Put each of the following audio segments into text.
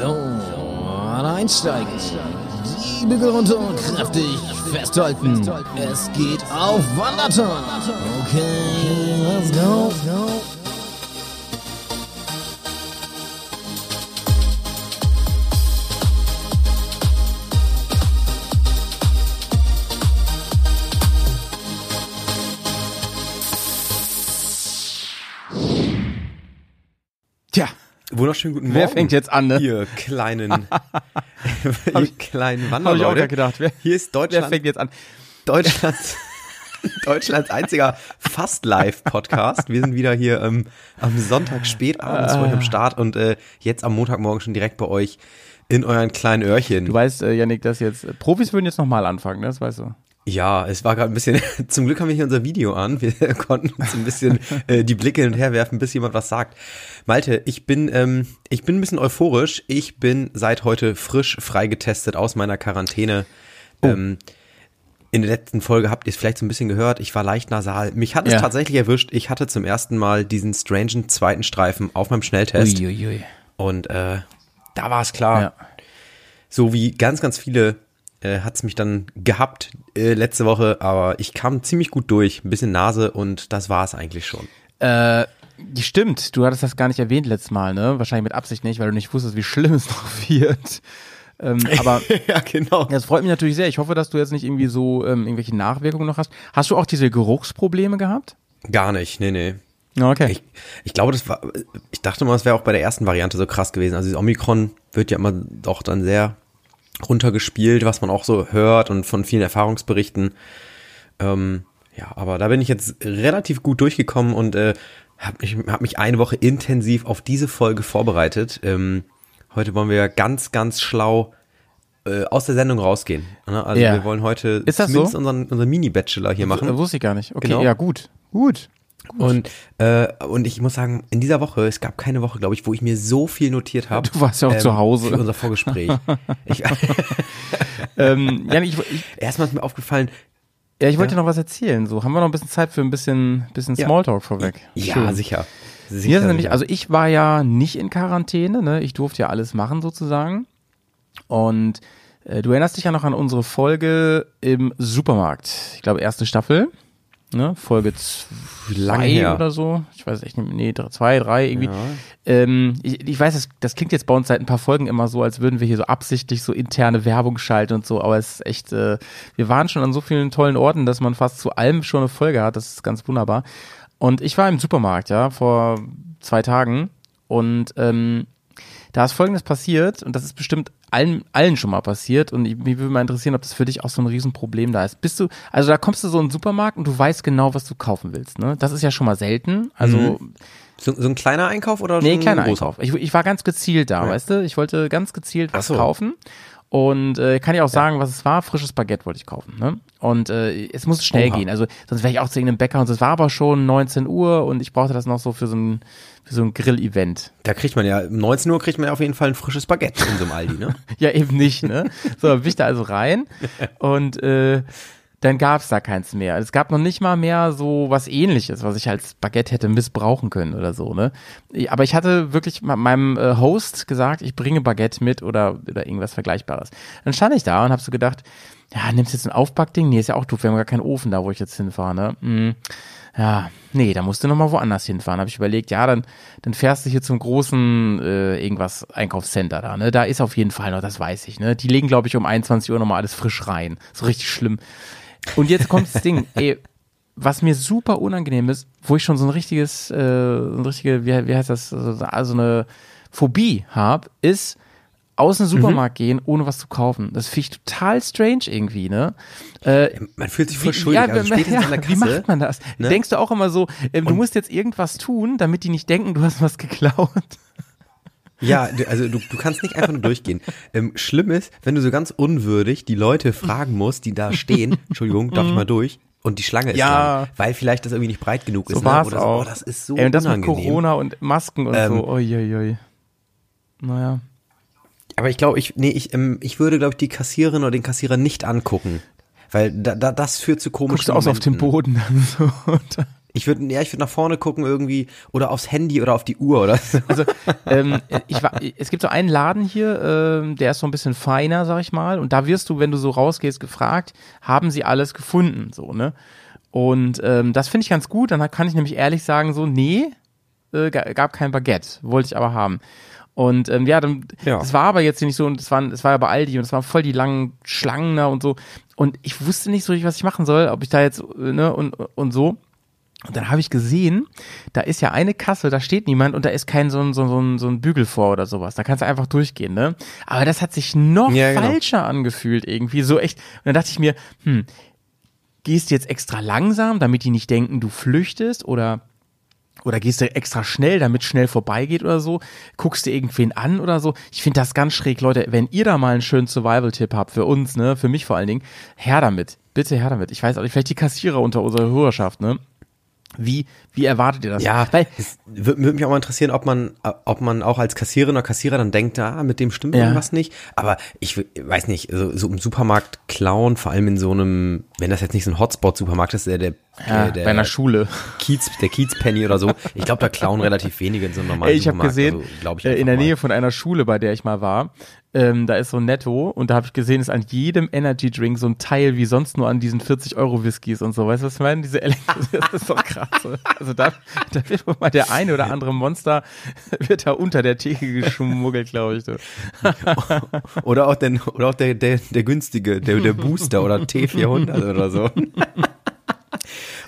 So, einsteigen. Die Bügel runter, kräftig festhalten. Es geht auf Wanderton. Okay, let's go. Wunderschönen guten Morgen. wer fängt jetzt an, ne? Ihr kleinen, ihr kleinen Hab ich Wanderleute. auch gedacht. Wer, Hier ist wer Deutschland, fängt jetzt an? Deutschlands, Deutschlands einziger Fast-Live-Podcast. Wir sind wieder hier ähm, am Sonntag spätabends für euch am Start und äh, jetzt am Montagmorgen schon direkt bei euch in euren kleinen Öhrchen. Du weißt, äh, Yannick, dass jetzt äh, Profis würden jetzt nochmal anfangen, ne? das weißt du. Ja, es war gerade ein bisschen, zum Glück haben wir hier unser Video an. Wir konnten uns ein bisschen äh, die Blicke hin und her werfen, bis jemand was sagt. Malte, ich bin, ähm, ich bin ein bisschen euphorisch. Ich bin seit heute frisch freigetestet aus meiner Quarantäne. Ähm, in der letzten Folge habt ihr es vielleicht so ein bisschen gehört. Ich war leicht nasal. Mich hat es Ja. tatsächlich erwischt. Ich hatte zum ersten Mal diesen strangen zweiten Streifen auf meinem Schnelltest. Uiuiui. Und äh, da war es klar Ja. so wie ganz, ganz viele äh, hat es mich dann gehabt äh, letzte Woche, aber ich kam ziemlich gut durch. Ein bisschen Nase und das war es eigentlich schon. Äh, stimmt, du hattest das gar nicht erwähnt letztes Mal, ne? Wahrscheinlich mit Absicht nicht, weil du nicht wusstest, wie schlimm es noch wird. Ähm, aber ja, genau. das freut mich natürlich sehr. Ich hoffe, dass du jetzt nicht irgendwie so ähm, irgendwelche Nachwirkungen noch hast. Hast du auch diese Geruchsprobleme gehabt? Gar nicht, nee, nee. Okay. Ich, ich glaube, das war, ich dachte mal, es wäre auch bei der ersten Variante so krass gewesen. Also dieses Omikron wird ja immer doch dann sehr runtergespielt, was man auch so hört und von vielen Erfahrungsberichten. Ähm, ja, aber da bin ich jetzt relativ gut durchgekommen und äh, habe mich, hab mich eine Woche intensiv auf diese Folge vorbereitet. Ähm, heute wollen wir ganz, ganz schlau äh, aus der Sendung rausgehen. Ne? Also Ja. wir wollen heute Ist das zumindest so? unseren, unseren Mini-Bachelor hier machen. Äh, Wusste ich gar nicht. Okay, Genau. ja, gut. Gut. Und, äh, und ich muss sagen, in dieser Woche, es gab keine Woche, glaube ich, wo ich mir so viel notiert habe. Du warst ja auch zu Hause. Für unser Vorgespräch. ich, ähm, Yannick, ich, ich, erstmal ist mir aufgefallen, ja, ich wollte dir noch was erzählen. So, haben wir noch ein bisschen Zeit für ein bisschen, bisschen Ja. Smalltalk vorweg? ja, Schön. sicher. sicher Hier nämlich, also ich war ja nicht in Quarantäne, ne? Ich durfte ja alles machen sozusagen. Und äh, du erinnerst dich ja noch an unsere Folge im Supermarkt. Ich glaube, erste Staffel. Ne? Folge Lange zwei her. oder so. Ich weiß echt nicht, nee, drei, zwei, drei irgendwie. Ja. Ähm, ich, ich weiß, das, das klingt jetzt bei uns seit ein paar Folgen immer so, als würden wir hier so absichtlich so interne Werbung schalten und so, aber es ist echt, äh, wir waren schon an so vielen tollen Orten, dass man fast zu allem schon eine Folge hat. Das ist ganz wunderbar. Und ich war im Supermarkt, ja, vor zwei Tagen und ähm, da ist Folgendes passiert und das ist bestimmt allen, allen schon mal passiert und ich- mich würde mal interessieren, ob das für dich auch so ein Riesenproblem da ist. Bist du, also da kommst du so in den Supermarkt und du weißt genau, was du kaufen willst, ne? Das ist ja schon mal selten. Also so, so ein kleiner Einkauf oder Nee, ein kleiner großer? Einkauf. Ich, ich war ganz gezielt da, weißt du? Ich wollte ganz gezielt was so. kaufen. Und äh, kann ja auch sagen, was es war. Frisches Baguette wollte ich kaufen. Ne? Und äh, es musste schnell Oha. gehen. Also sonst wäre ich auch zu irgendeinem Bäcker und es war aber schon 19 Uhr und ich brauchte das noch so für so ein, für so ein Grill-Event. Da kriegt man ja, um 19 Uhr kriegt man ja auf jeden Fall ein frisches Baguette in so einem Aldi, ne? Ja, eben nicht, ne? So, dann bin ich da also rein und äh, dann gab's da keins mehr. Es gab noch nicht mal mehr so was ähnliches, was ich als Baguette hätte missbrauchen können oder so, ne? Aber ich hatte wirklich me- meinem äh, Host gesagt, ich bringe Baguette mit oder, oder irgendwas Vergleichbares. Dann stand ich da und hab so gedacht, ja, nimmst jetzt ein Aufbackding? Nee, ist ja auch doof, wir haben gar keinen Ofen da, wo ich jetzt hinfahre, ne? Hm. Ja, nee, da musst du noch mal woanders hinfahren. Habe ich überlegt, ja, dann, dann fährst du hier zum großen äh, irgendwas Einkaufscenter da, ne? Da ist auf jeden Fall noch, das weiß ich, ne? Die legen, glaube ich, um 21 Uhr noch mal alles frisch rein. So richtig schlimm. Und jetzt kommt das Ding, ey, was mir super unangenehm ist, wo ich schon so ein richtiges, äh, so ein richtige, wie, wie heißt das, also eine Phobie habe, ist aus dem Supermarkt gehen, ohne was zu kaufen. Das finde ich total strange irgendwie, ne? Äh, Man fühlt sich voll wie- schuldig, ja, also ja, der Wie Kasse. macht man das? ne? Denkst du auch immer so, ähm, du musst jetzt irgendwas tun, damit die nicht denken, du hast was geklaut? Ja, also du, du kannst nicht einfach nur durchgehen. Ähm, schlimm ist, wenn du so ganz unwürdig die Leute fragen musst, die da stehen, Entschuldigung, darf ich mal durch? Und die Schlange ist Ja. lang, weil vielleicht das irgendwie nicht breit genug ist. So ne? war's Oder so, auch. Oh, das ist so Ey, und das mit unangenehm. Corona und Masken und Ähm, so. Uiuiui. Naja. Aber ich glaube, ich, nee, ich, ähm, ich würde, glaube ich, die Kassiererin oder den Kassierer nicht angucken. Weil da, da, das führt zu komischen Guckst du aus auf den. Boden so. Ich würde, ja, ich würde nach vorne gucken irgendwie oder aufs Handy oder auf die Uhr oder so. Also ähm, ich war, es gibt so einen Laden hier, ähm, der ist so ein bisschen feiner, sag ich mal, und da wirst du, wenn du so rausgehst, gefragt, haben sie alles gefunden, so ne? Und ähm, das finde ich ganz gut. Dann kann ich nämlich ehrlich sagen, so nee, äh, gab kein Baguette, wollte ich aber haben. Und ähm, ja, dann, Ja. das war aber jetzt nicht so, und es war, es war ja bei Aldi und es waren voll die langen Schlangen da und so. Und ich wusste nicht so richtig, was ich machen soll, ob ich da jetzt, äh, ne, und, und so. Und dann habe ich gesehen, da ist ja eine Kasse, da steht niemand und da ist kein so ein, so, ein- so, ein, so ein Bügel vor oder sowas. Da kannst du einfach durchgehen, ne? Aber das hat sich noch Ja, genau. falscher angefühlt irgendwie. So echt. Und dann dachte ich mir, hm, gehst du jetzt extra langsam, damit die nicht denken, du flüchtest oder oder gehst du extra schnell, damit schnell vorbeigeht oder so? Guckst du irgendwen an oder so? Ich finde das ganz schräg, Leute. Wenn ihr da mal einen schönen Survival-Tipp habt für uns, ne, für mich vor allen Dingen, her damit. Bitte her damit. Ich weiß auch nicht, vielleicht die Kassierer unter unserer Hörerschaft, ne? Wie, wie erwartet ihr das? Ja, Weil, es würde würd mich auch mal interessieren, ob man, ob man auch als Kassiererin oder Kassierer dann denkt, ah, mit dem stimmt Ja. irgendwas nicht. Aber ich weiß nicht, so, so im Supermarkt klauen, vor allem in so einem, wenn das jetzt nicht so ein Hotspot-Supermarkt ist, der, der, ja, der, der bei einer Schule. Kiez, der Kiezpenny oder so. Ich glaube, da klauen relativ wenige in so einem normalen Ey, ich habe Supermarkt. gesehen, also, glaub ich äh, in einfach der mal. Nähe von einer Schule, bei der ich mal war, ähm, da ist so ein Netto und da habe ich gesehen, ist an jedem Energy Drink so ein Teil wie sonst nur an diesen 40 Euro Whiskys und so. Weißt du, was ich meine? Diese Elektro das ist doch krass. Also da, da wird wohl mal der eine oder andere Monster wird da unter der Theke geschmuggelt, glaube ich. Oder auch, den, oder auch der, der, der günstige, der, der Booster oder T400 oder so.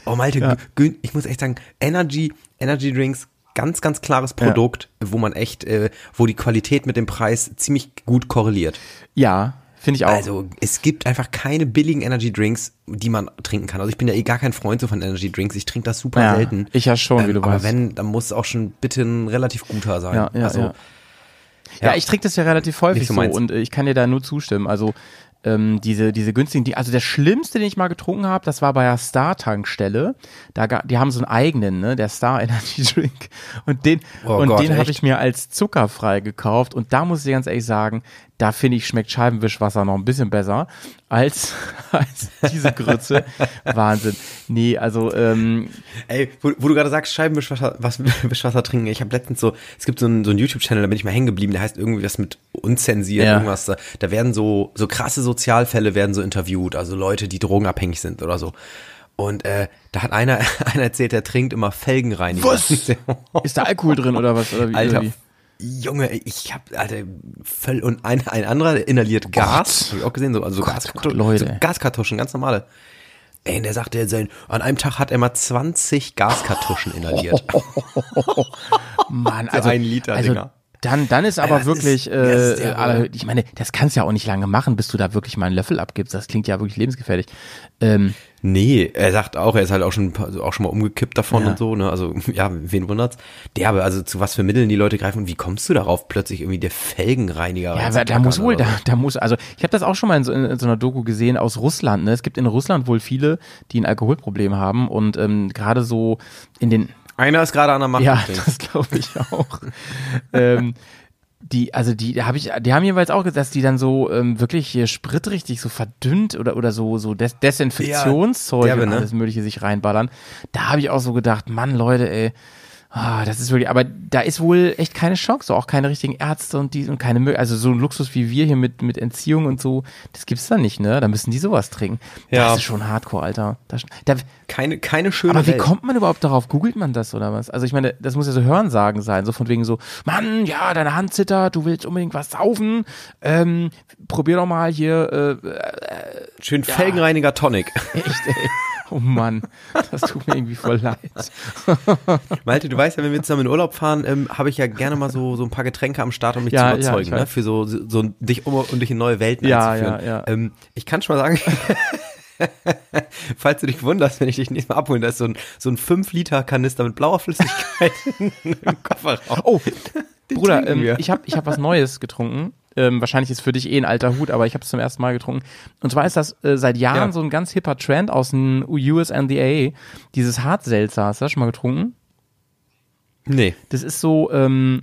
Oh, Malte, Ja. ich muss echt sagen, Energy, Energy Drinks, ganz, ganz klares Produkt, wo man echt, äh, wo die Qualität mit dem Preis ziemlich gut korreliert. Ja, finde ich auch. Also, es gibt einfach keine billigen Energy Drinks, die man trinken kann. Also, ich bin ja eh gar kein Freund so von Energy Drinks. Ich trinke das super ja, selten. Ich ja schon, wie du Ähm, aber weißt. wenn, dann muss es auch schon bitte ein relativ guter sein. Ja, ja, also, ja. Ja, ich trinke das ja relativ häufig Nicht so so, und äh, ich kann dir da nur zustimmen. Also ähm, diese diese günstigen, die, also der schlimmste, den ich mal getrunken habe, das war bei der Star Tankstelle. Da die haben so einen eigenen, ne, der Star Energy Drink. Und den Oh und Gott, den habe ich mir als zuckerfrei gekauft. Und da muss ich ganz ehrlich sagen, da finde ich schmeckt Scheibenwischwasser noch ein bisschen besser als als diese Grütze. Wahnsinn. Nee, also ähm, Ey, wo, wo du gerade sagst, Scheibenwischwasser was, Wischwasser trinken. Ich habe letztens so, es gibt so einen, so einen YouTube-Channel, da bin ich mal hängen geblieben, der heißt irgendwie was mit unzensiert, Ja. irgendwas. Da, da werden so, so krasse Sozialfälle werden so interviewt, also Leute, die drogenabhängig sind oder so. Und äh, da hat einer, einer erzählt, der trinkt immer Felgenreiniger. Was? ist da Alkohol drin oder was? Oder wie, Alter, oder wie? Junge, ich hab, Alter, voll, und ein, ein anderer inhaliert Gas, hab ich auch gesehen, so, also so, Gott, Gaskartuschen, Gott, Leute. so Gaskartuschen, ganz normale. Ey, und der sagte, sein, an einem Tag hat er mal 20 Gaskartuschen inhaliert. Mann, So also ein Liter also, Dinger. Dann, dann ist aber das wirklich, ist- das ist äh, der Hammer. ich meine, das kannst du ja auch nicht lange machen, bis du da wirklich mal einen Löffel abgibst. Das klingt ja wirklich lebensgefährlich. Ähm, Nee, er sagt auch, er ist halt auch schon, also auch schon mal umgekippt davon Ja. und so, ne? Also, ja, wen wundert's? Der aber, also zu was für Mitteln die Leute greifen und wie kommst du darauf, plötzlich irgendwie der Felgenreiniger ja, aber da muss wohl, da, da muss, also ich habe das auch schon mal in so, in so einer Doku gesehen aus Russland. Ne? Es gibt in Russland wohl viele, die ein Alkoholproblem haben und ähm, gerade so in den Einer ist gerade an der Macht. Ja, das glaube ich auch. ähm, die, also die habe ich, die haben jeweils auch gesagt, dass die dann so ähm, wirklich hier spritrichtig so verdünnt oder oder so so Des Desinfektionszeug Ja, derbe, und ne? alles Mögliche sich reinballern. Da habe ich auch so gedacht, Mann, Leute, ey. Ah, das ist wirklich, aber da ist wohl echt keine Chance, so auch keine richtigen Ärzte und die und keine also so ein Luxus wie wir hier mit mit Entziehung und so, das gibt's da nicht, ne? Da müssen die sowas trinken. Ja. Das ist schon Hardcore, Alter. Das, da, Keine, keine schöne aber wie Welt. kommt man überhaupt darauf? Googelt man das oder was? Also ich meine, das muss ja so Hörensagen sein, so von wegen so, Mann, ja, deine Hand zittert, du willst unbedingt was saufen, ähm, probier doch mal hier, äh, Schön Felgenreiniger Tonic. echt, ey. Oh Mann, das tut mir irgendwie voll leid. Malte, du weißt ja, wenn wir zusammen in Urlaub fahren, ähm, habe ich ja gerne mal so, so ein paar Getränke am Start, um mich Ja, zu ja, überzeugen, ich ne? Für so, so dich um und dich in neue Welten Ja, einzuführen. ja, ja. Ähm, ich kann schon mal sagen, falls du dich wunderst, wenn ich dich nächstes Mal abhole, da ist so ein, so ein 5-Liter-Kanister mit blauer Flüssigkeit im Kofferraum. Oh, Bruder, trinken ähm, ich habe ich hab was Neues getrunken. Ähm, wahrscheinlich ist für dich eh ein alter Hut, aber ich habe es zum ersten Mal getrunken. Und zwar ist das äh, seit Jahren Ja. so ein ganz hipper Trend aus dem USNDA. Dieses Hartselzer, hast du das schon mal getrunken? Nee. Das ist so, ähm,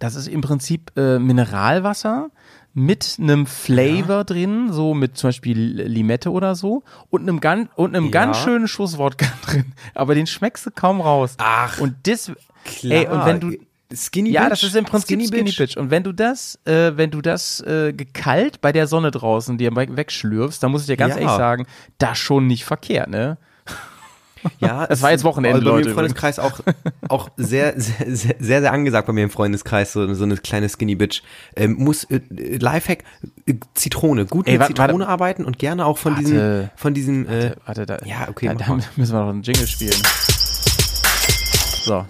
Das ist im Prinzip äh, Mineralwasser mit einem Flavor drin, so mit zum Beispiel Limette oder so und einem, gan und einem Ja. ganz schönen Schuss Wodka drin. Aber den schmeckst du kaum raus. Ach, und das, Klar. ey, und wenn du, Skinny ja, Bitch? das ist im Prinzip Skinny, Bitch. Und wenn du das, äh, wenn du das äh, gekalt bei der Sonne draußen dir we- wegschlürfst, dann muss ich dir ganz Ja. ehrlich sagen, das schon nicht verkehrt, ne? Ja, Das war jetzt Wochenende, also bei mir im Freundeskreis auch, auch sehr, sehr, sehr, sehr, angesagt bei mir im Freundeskreis, so, so eine kleine Skinny Bitch. Ähm, muss, äh, Lifehack, äh, Zitrone, gut Ey, mit wa- Zitrone warte. arbeiten und gerne auch von diesem, Warte. von diesem, äh, Warte, da, Ja, okay, da, da müssen wir noch einen Jingle spielen. So.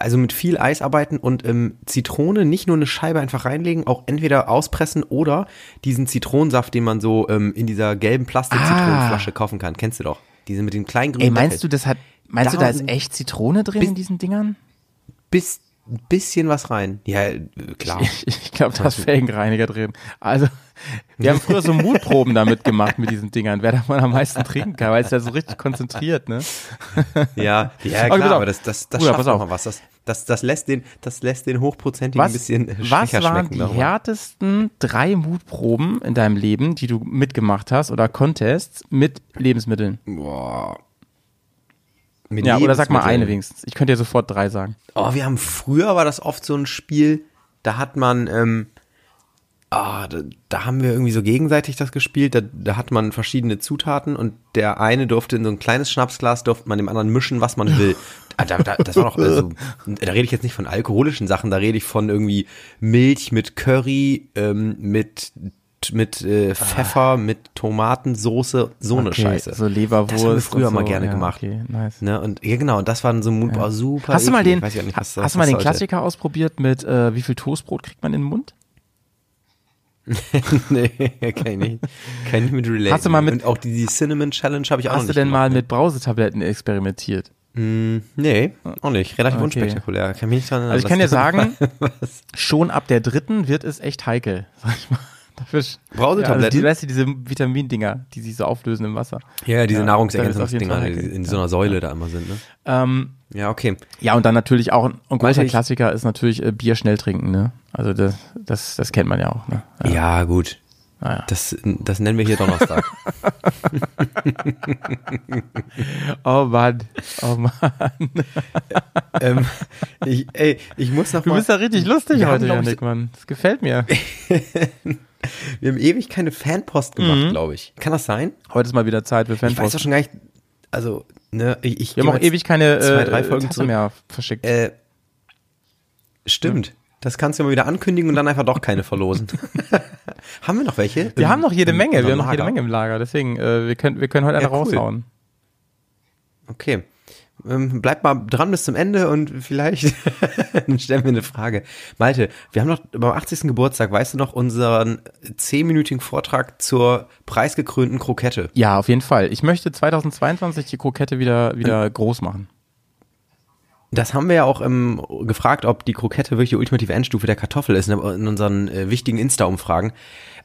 Also mit viel Eis arbeiten und ähm, Zitrone nicht nur eine Scheibe einfach reinlegen, auch entweder auspressen oder diesen Zitronensaft, den man so ähm, in dieser gelben Plastik-Zitronenflasche kaufen kann. Kennst du doch. Diese mit dem kleinen grünen Ey, meinst Deckel. du, das hat, meinst du, Da da ist echt Zitrone drin in diesen Dingern? bis, bisschen was rein. Ja, klar. Ich, ich glaube, da ist Felgenreiniger drin. Also, wir haben früher so Mutproben damit gemacht mit diesen Dingern, wer davon am meisten trinken kann, weil es ja so richtig konzentriert, ne? Ja, ja klar, auf. aber das, das, das Bruder, schafft auf. mal was. Das, das, das lässt den, das lässt den hochprozentigen Was, ein bisschen äh, was schwächer waren schmecken. die darüber. härtesten drei Mutproben in deinem Leben, die du mitgemacht hast oder Contests mit Lebensmitteln? Boah. Mit Ja, oder sag mal eine wenigstens. Ich könnte dir sofort drei sagen. Oh, wir haben früher war das oft so ein Spiel, da hat man, ähm, ah, da, da haben wir irgendwie so gegenseitig das gespielt. Da, da hat man verschiedene Zutaten und der eine durfte in so ein kleines Schnapsglas, durfte man dem anderen mischen, was man will. Ah, Da, da, das war doch, also, da rede ich jetzt nicht von alkoholischen Sachen, da rede ich von irgendwie Milch mit Curry, ähm, mit mit äh, Pfeffer, mit Tomatensoße, so eine Okay, Scheiße. So Leberwurst. Das haben wir früher und mal so. gerne ja, gemacht. Okay, nice. Ne, und ja genau, und das war so ein Mut, oh, super. Hast du mal eklig. den, nicht, was hast du mal den sollte. Klassiker ausprobiert mit äh, wie viel Toastbrot kriegt man in den Mund? nee, kann ich nicht. Kann ich mit relaten. Hast du mal mit- Und auch die, die Cinnamon Challenge habe ich auch noch Hast du nicht denn mal gemacht, mit Brausetabletten experimentiert? ne? Nee, auch nicht. Relativ Okay. unspektakulär. Kann mich nicht dran Also ich kann dir sagen, schon ab der dritten wird es echt heikel, sag ich mal. Dafür, ja, also die, weißt du, diese Vitamindinger, die sich so auflösen im Wasser. Ja, ja, diese Ja, Nahrungsergänzungsdinger, die in so einer Säule da immer sind, ne? Ähm, Ja, okay. ja, und dann natürlich auch, ein großer Klassiker ist natürlich äh, Bier schnell trinken, ne? Also das, das, das kennt man ja auch, ne? Ja, gut. Naja. Das, das nennen wir hier Donnerstag. Oh Mann, oh Mann. ähm, ich, ey, ich muss noch Du mal, bist ja richtig lustig heute, Janik, Mann. Das gefällt mir. wir haben ewig keine Fanpost gemacht, Mhm. glaube ich. Kann das sein? Heute ist mal wieder Zeit für Ich weiß Fanpost. doch schon gar nicht, also, ne, ich, ich Wir haben auch ewig keine zwei, äh, drei Folgen Tasse zurück. mehr verschickt. Äh, stimmt. Das kannst du mal wieder ankündigen und dann einfach doch keine verlosen. haben wir noch welche? wir haben noch jede Im- Menge, im wir haben noch jede? Menge im Lager. Deswegen, äh, wir können, wir können heute eine Ja, cool. raushauen. Okay. Ähm, bleibt mal dran bis zum Ende und vielleicht stellen wir eine Frage. Malte, wir haben noch beim 80. Geburtstag, weißt du noch, unseren zehnminütigen Vortrag zur preisgekrönten Krokette. Ja, auf jeden Fall. Ich möchte 2022 die Krokette wieder, wieder groß machen. Das haben wir ja auch ähm, gefragt, ob die Krokette wirklich die ultimative Endstufe der Kartoffel ist in, in unseren äh, wichtigen Insta-Umfragen.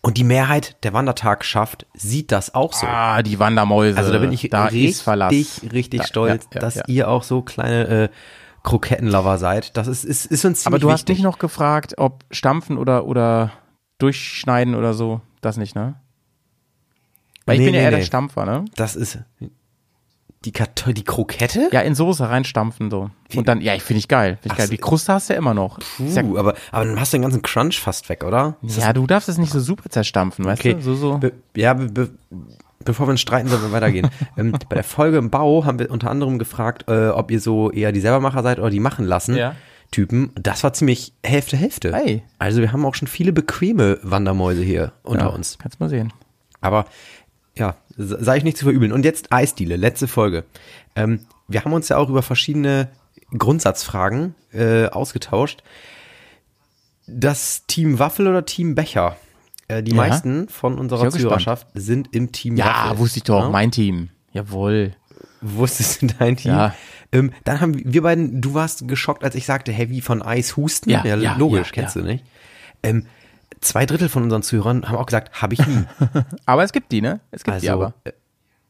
Und die Mehrheit der Wandertag schafft, sieht das auch so. Ah, die Wandermäuse. Also da bin ich da richtig, richtig Ja, stolz, ja, ja, dass ja. ihr auch so kleine äh, Krokettenlover seid. Das ist, ist, ist uns ziemlich Aber du hast wichtig. nicht noch gefragt, ob stampfen oder, oder durchschneiden oder so. Das nicht, ne? Weil ich Nee, bin ja nee, eher der nee. Stampfer, ne? Das ist die, Karto die Krokette? Ja, in Soße reinstampfen so. Und dann, ja, ich finde ich geil. Find ich Ach geil. Die Kruste hast du ja immer noch. Ist ja, Puh, aber, aber dann hast du den ganzen Crunch fast weg, oder? Ist ja, du darfst es nicht so super zerstampfen, weißt Okay. du? So, so. Be ja, be be bevor wir uns streiten, sollen wir weitergehen. ähm, bei der Folge im Bau haben wir unter anderem gefragt, äh, ob ihr so eher die Selbermacher seid oder die machen lassen. Ja. Typen. Das war ziemlich Hälfte, Hälfte. Hey. Also wir haben auch schon viele bequeme Wandermäuse hier unter ja, uns. Kannst mal sehen. Aber ja, sei ich nicht zu verübeln. Und jetzt Eisdiele, letzte Folge. Ähm, wir haben uns ja auch über verschiedene Grundsatzfragen äh, ausgetauscht. Das Team Waffel oder Team Becher? Äh, die Ja. meisten von unserer bin gespannt. Zuhörerschaft sind im Team Ja, Waffel. wusste ich doch. Ja? Mein Team. Jawohl. Wusstest du dein Team? Ja. Ähm, dann haben wir beiden, du warst geschockt, als ich sagte, Heavy von Eis husten. Ja, ja, logisch, ja, kennst ja. du nicht. Ähm, zwei Drittel von unseren Zuhörern haben auch gesagt, habe ich nie. Aber es gibt die, ne? Es gibt die Also, aber. äh,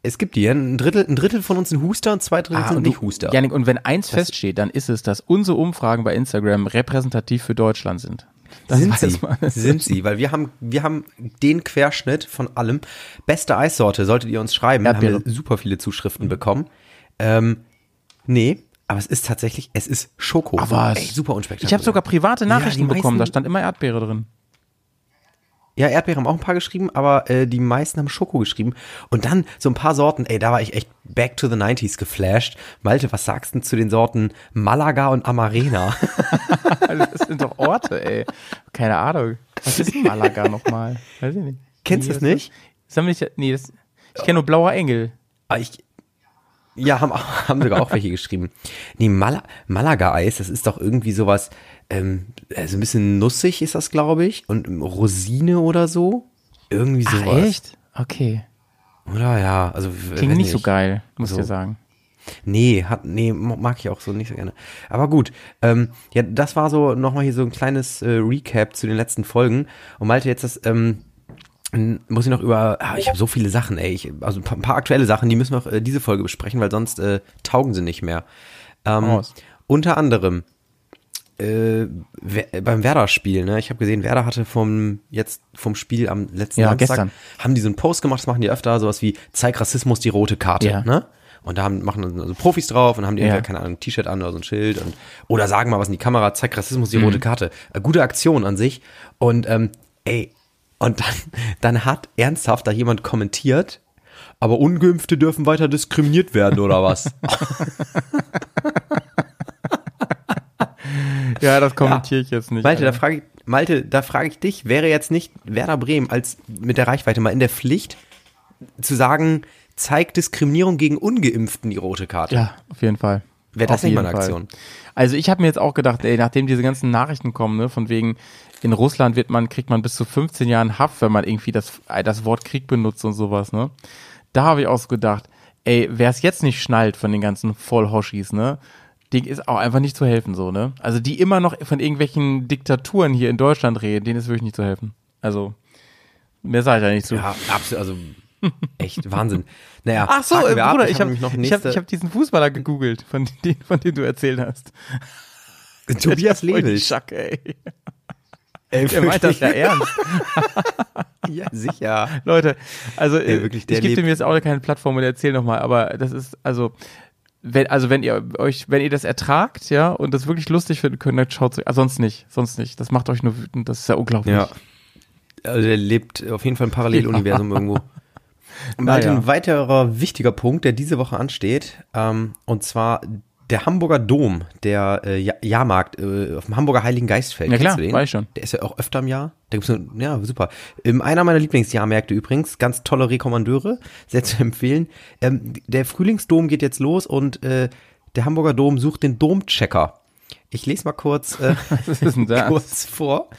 Es gibt die. Ein Drittel, ein Drittel von uns sind Huster und zwei Drittel Ah, sind nicht Huster. Janik, und wenn eins feststeht, dann ist es, dass unsere Umfragen bei Instagram repräsentativ für Deutschland sind. Das sind sie, sind sie, weil wir haben, wir haben den Querschnitt von allem. Beste Eissorte solltet ihr uns schreiben. Erdbeere. Haben wir super viele Zuschriften bekommen. Ähm, nee, aber es ist tatsächlich, es ist Schoko. Ach was. Ey, super unspektakulär. Ich habe sogar private Ja, Nachrichten die bekommen, da stand immer Erdbeere drin. Ja, Erdbeeren haben auch ein paar geschrieben, aber äh, die meisten haben Schoko geschrieben. Und dann so ein paar Sorten, ey, da war ich echt back to the 90s geflasht. Malte, was sagst du zu den Sorten Malaga und Amarena? Das sind doch Orte, ey. Keine Ahnung. Was ist Malaga nochmal? Weiß ich nicht. Kennst du Nee, es nicht? Das haben wir nicht, nee, das, ich kenne nur Blauer Engel. Ah, ich, ja, haben, haben sogar auch welche geschrieben. Nee, Mal Malaga-Eis, das ist doch irgendwie sowas, ähm, äh, so ein bisschen nussig ist das, glaube ich. Und Rosine oder so. Irgendwie sowas. Ach, echt? Okay. Oder ja, also. Klingt nicht so geil, muss ich So. dir sagen. Nee, hat, nee, mag ich auch so nicht so gerne. Aber gut, ähm, ja, das war so nochmal hier so ein kleines äh, Recap zu den letzten Folgen. Und Malte, jetzt das, ähm, muss ich noch über, ah, ich habe so viele Sachen, ey, ich, also ein paar, ein paar aktuelle Sachen, die müssen wir auch äh, diese Folge besprechen, weil sonst äh, taugen sie nicht mehr. Ähm, unter anderem äh, beim Werder-Spiel, ne? Ich habe gesehen, Werder hatte vom jetzt vom Spiel am letzten Ja, Samstag gestern. haben die so einen Post gemacht, das machen die öfter, sowas wie zeig Rassismus die rote Karte, Ja. ne? Und da haben, machen dann so Profis drauf und haben die Ja. keine Ahnung, ein T-Shirt an oder so ein Schild und oder sagen mal was in die Kamera, zeig Rassismus Mhm. die rote Karte. Äh, gute Aktion an sich. Und ähm, ey, und dann, dann hat ernsthaft da jemand kommentiert, aber Ungeimpfte dürfen weiter diskriminiert werden, oder was? Ja, das kommentiere ich jetzt nicht. Malte, da frage ich, Malte, da frage ich dich, wäre jetzt nicht Werder Bremen als mit der Reichweite mal in der Pflicht zu sagen, zeigt Diskriminierung gegen Ungeimpften die rote Karte? ja, auf jeden Fall. Wäre das Auf nicht mal eine Fall. Aktion? Also ich habe mir jetzt auch gedacht, ey, nachdem diese ganzen Nachrichten kommen, ne, von wegen in Russland wird man kriegt man bis zu 15 Jahren Haft, wenn man irgendwie das das Wort Krieg benutzt und sowas, ne? Da habe ich auch so gedacht, ey, wer es jetzt nicht schnallt von den ganzen Vollhoshis, ne? Ding ist auch einfach nicht zu helfen so, ne? Also die immer noch von irgendwelchen Diktaturen hier in Deutschland reden, denen ist wirklich nicht zu helfen. Also mehr sage ich ja nicht zu. Ja, absolut, also echt Wahnsinn. Naja, Ach so, äh. Bruder, ich hab habe noch ich hab, ich hab diesen Fußballer gegoogelt, von dem, von dem du erzählt hast. Tobias Lewis. Schacke, ey. Ey, Der meint das ja ernst. ja, sicher. Leute, also äh, wirklich, ich gebe dem jetzt auch keine Plattform und erzähl nochmal, aber das ist, also, wenn, also wenn ihr euch, wenn ihr das ertragt, ja, und das wirklich lustig finden könnt, dann schaut euch, ah, sonst nicht, sonst nicht. Das macht euch nur wütend, das ist ja unglaublich. Ja. Also der lebt auf jeden Fall im Paralleluniversum irgendwo. Malte, Naja. ein weiterer wichtiger Punkt, der diese Woche ansteht, ähm, und zwar der Hamburger Dom, der äh, Ja- Jahrmarkt äh, auf dem Hamburger Heiligen Geistfeld. Ja, klar, weiß ich schon. Der ist ja auch öfter im Jahr. Da gibt's eine, ja, super. Ähm, einer meiner Lieblingsjahrmärkte übrigens, ganz tolle Rekommandeure, sehr zu empfehlen. Ähm, der Frühlingsdom geht jetzt los und äh, der Hamburger Dom sucht den Domchecker. Ich lese mal kurz äh, kurz vor.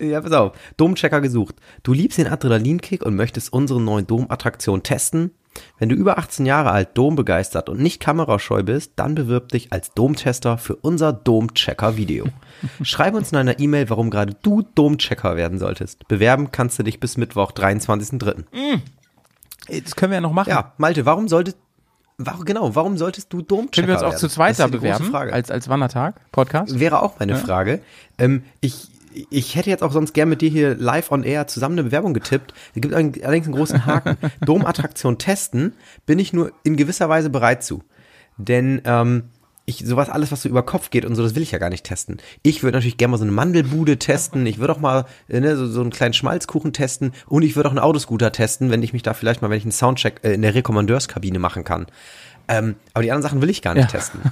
Ja, pass auf. Domchecker gesucht. Du liebst den Adrenalinkick und möchtest unsere neuen Dom-Attraktion testen? Wenn du über 18 Jahre alt, Dom begeistert und nicht kamerascheu bist, dann bewirb dich als Domtester für unser Domchecker-Video. Schreib uns in einer E-Mail, warum gerade du Domchecker werden solltest. Bewerben kannst du dich bis Mittwoch, 23.03. Das können wir ja noch machen. Ja, Malte, warum solltest, warum, genau, warum solltest du Domchecker Können wir uns auch werden? zu zweit Das da ist die große bewerben, Frage. als, als Wandertag, Podcast? Wäre auch meine Frage. Ähm, ich, ich hätte jetzt auch sonst gern mit dir hier live on air zusammen eine Bewerbung getippt. Es gibt allerdings einen großen Haken. Domattraktion testen bin ich nur in gewisser Weise bereit zu. Denn ähm, ich, sowas, alles, was so über Kopf geht und so, das will ich ja gar nicht testen. Ich würde natürlich gerne mal so eine Mandelbude testen. Ich würde auch mal äh, ne, so, so einen kleinen Schmalzkuchen testen. Und ich würde auch einen Autoscooter testen, wenn ich mich da vielleicht mal, wenn ich einen Soundcheck äh, in der Rekommandeurskabine machen kann. Ähm, aber die anderen Sachen will ich gar nicht Ja. testen.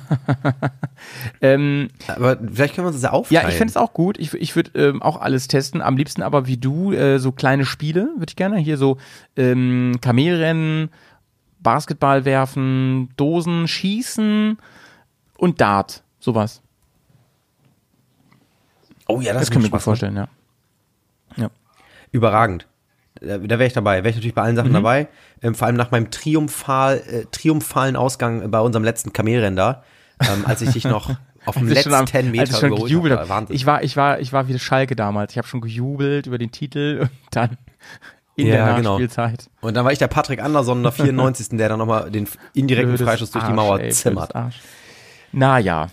Ähm, Aber vielleicht können wir uns das ja aufteilen. ja, ich finde es auch gut. Ich, ich würde ähm, auch alles testen. Am liebsten aber wie du, äh, so kleine Spiele würde ich gerne. Hier so ähm, Kamelrennen, Basketball werfen, Dosen schießen und Dart. Sowas. Oh ja, Das, das, mir macht gut vorstellen, ja. Ja. Überragend. Da, da wäre ich dabei. Wäre ich natürlich bei allen Mhm. Sachen dabei. Ähm, vor allem nach meinem triumphal, äh, triumphalen Ausgang bei unserem letzten Kamelrennen da, ähm, als ich dich noch auf dem letzten am- 10 Meter schon gejubelt habe. Wahnsinn. Ich war, ich war, ich war wie Schalke damals. Ich habe schon gejubelt über den Titel und dann in Ja, der genau. Nachspielzeit. Und dann war ich der Patrick Anderson in der 94. der dann nochmal den indirekten Blödes Freischuss durch die Arsch, Mauer ey, zimmert. Naja,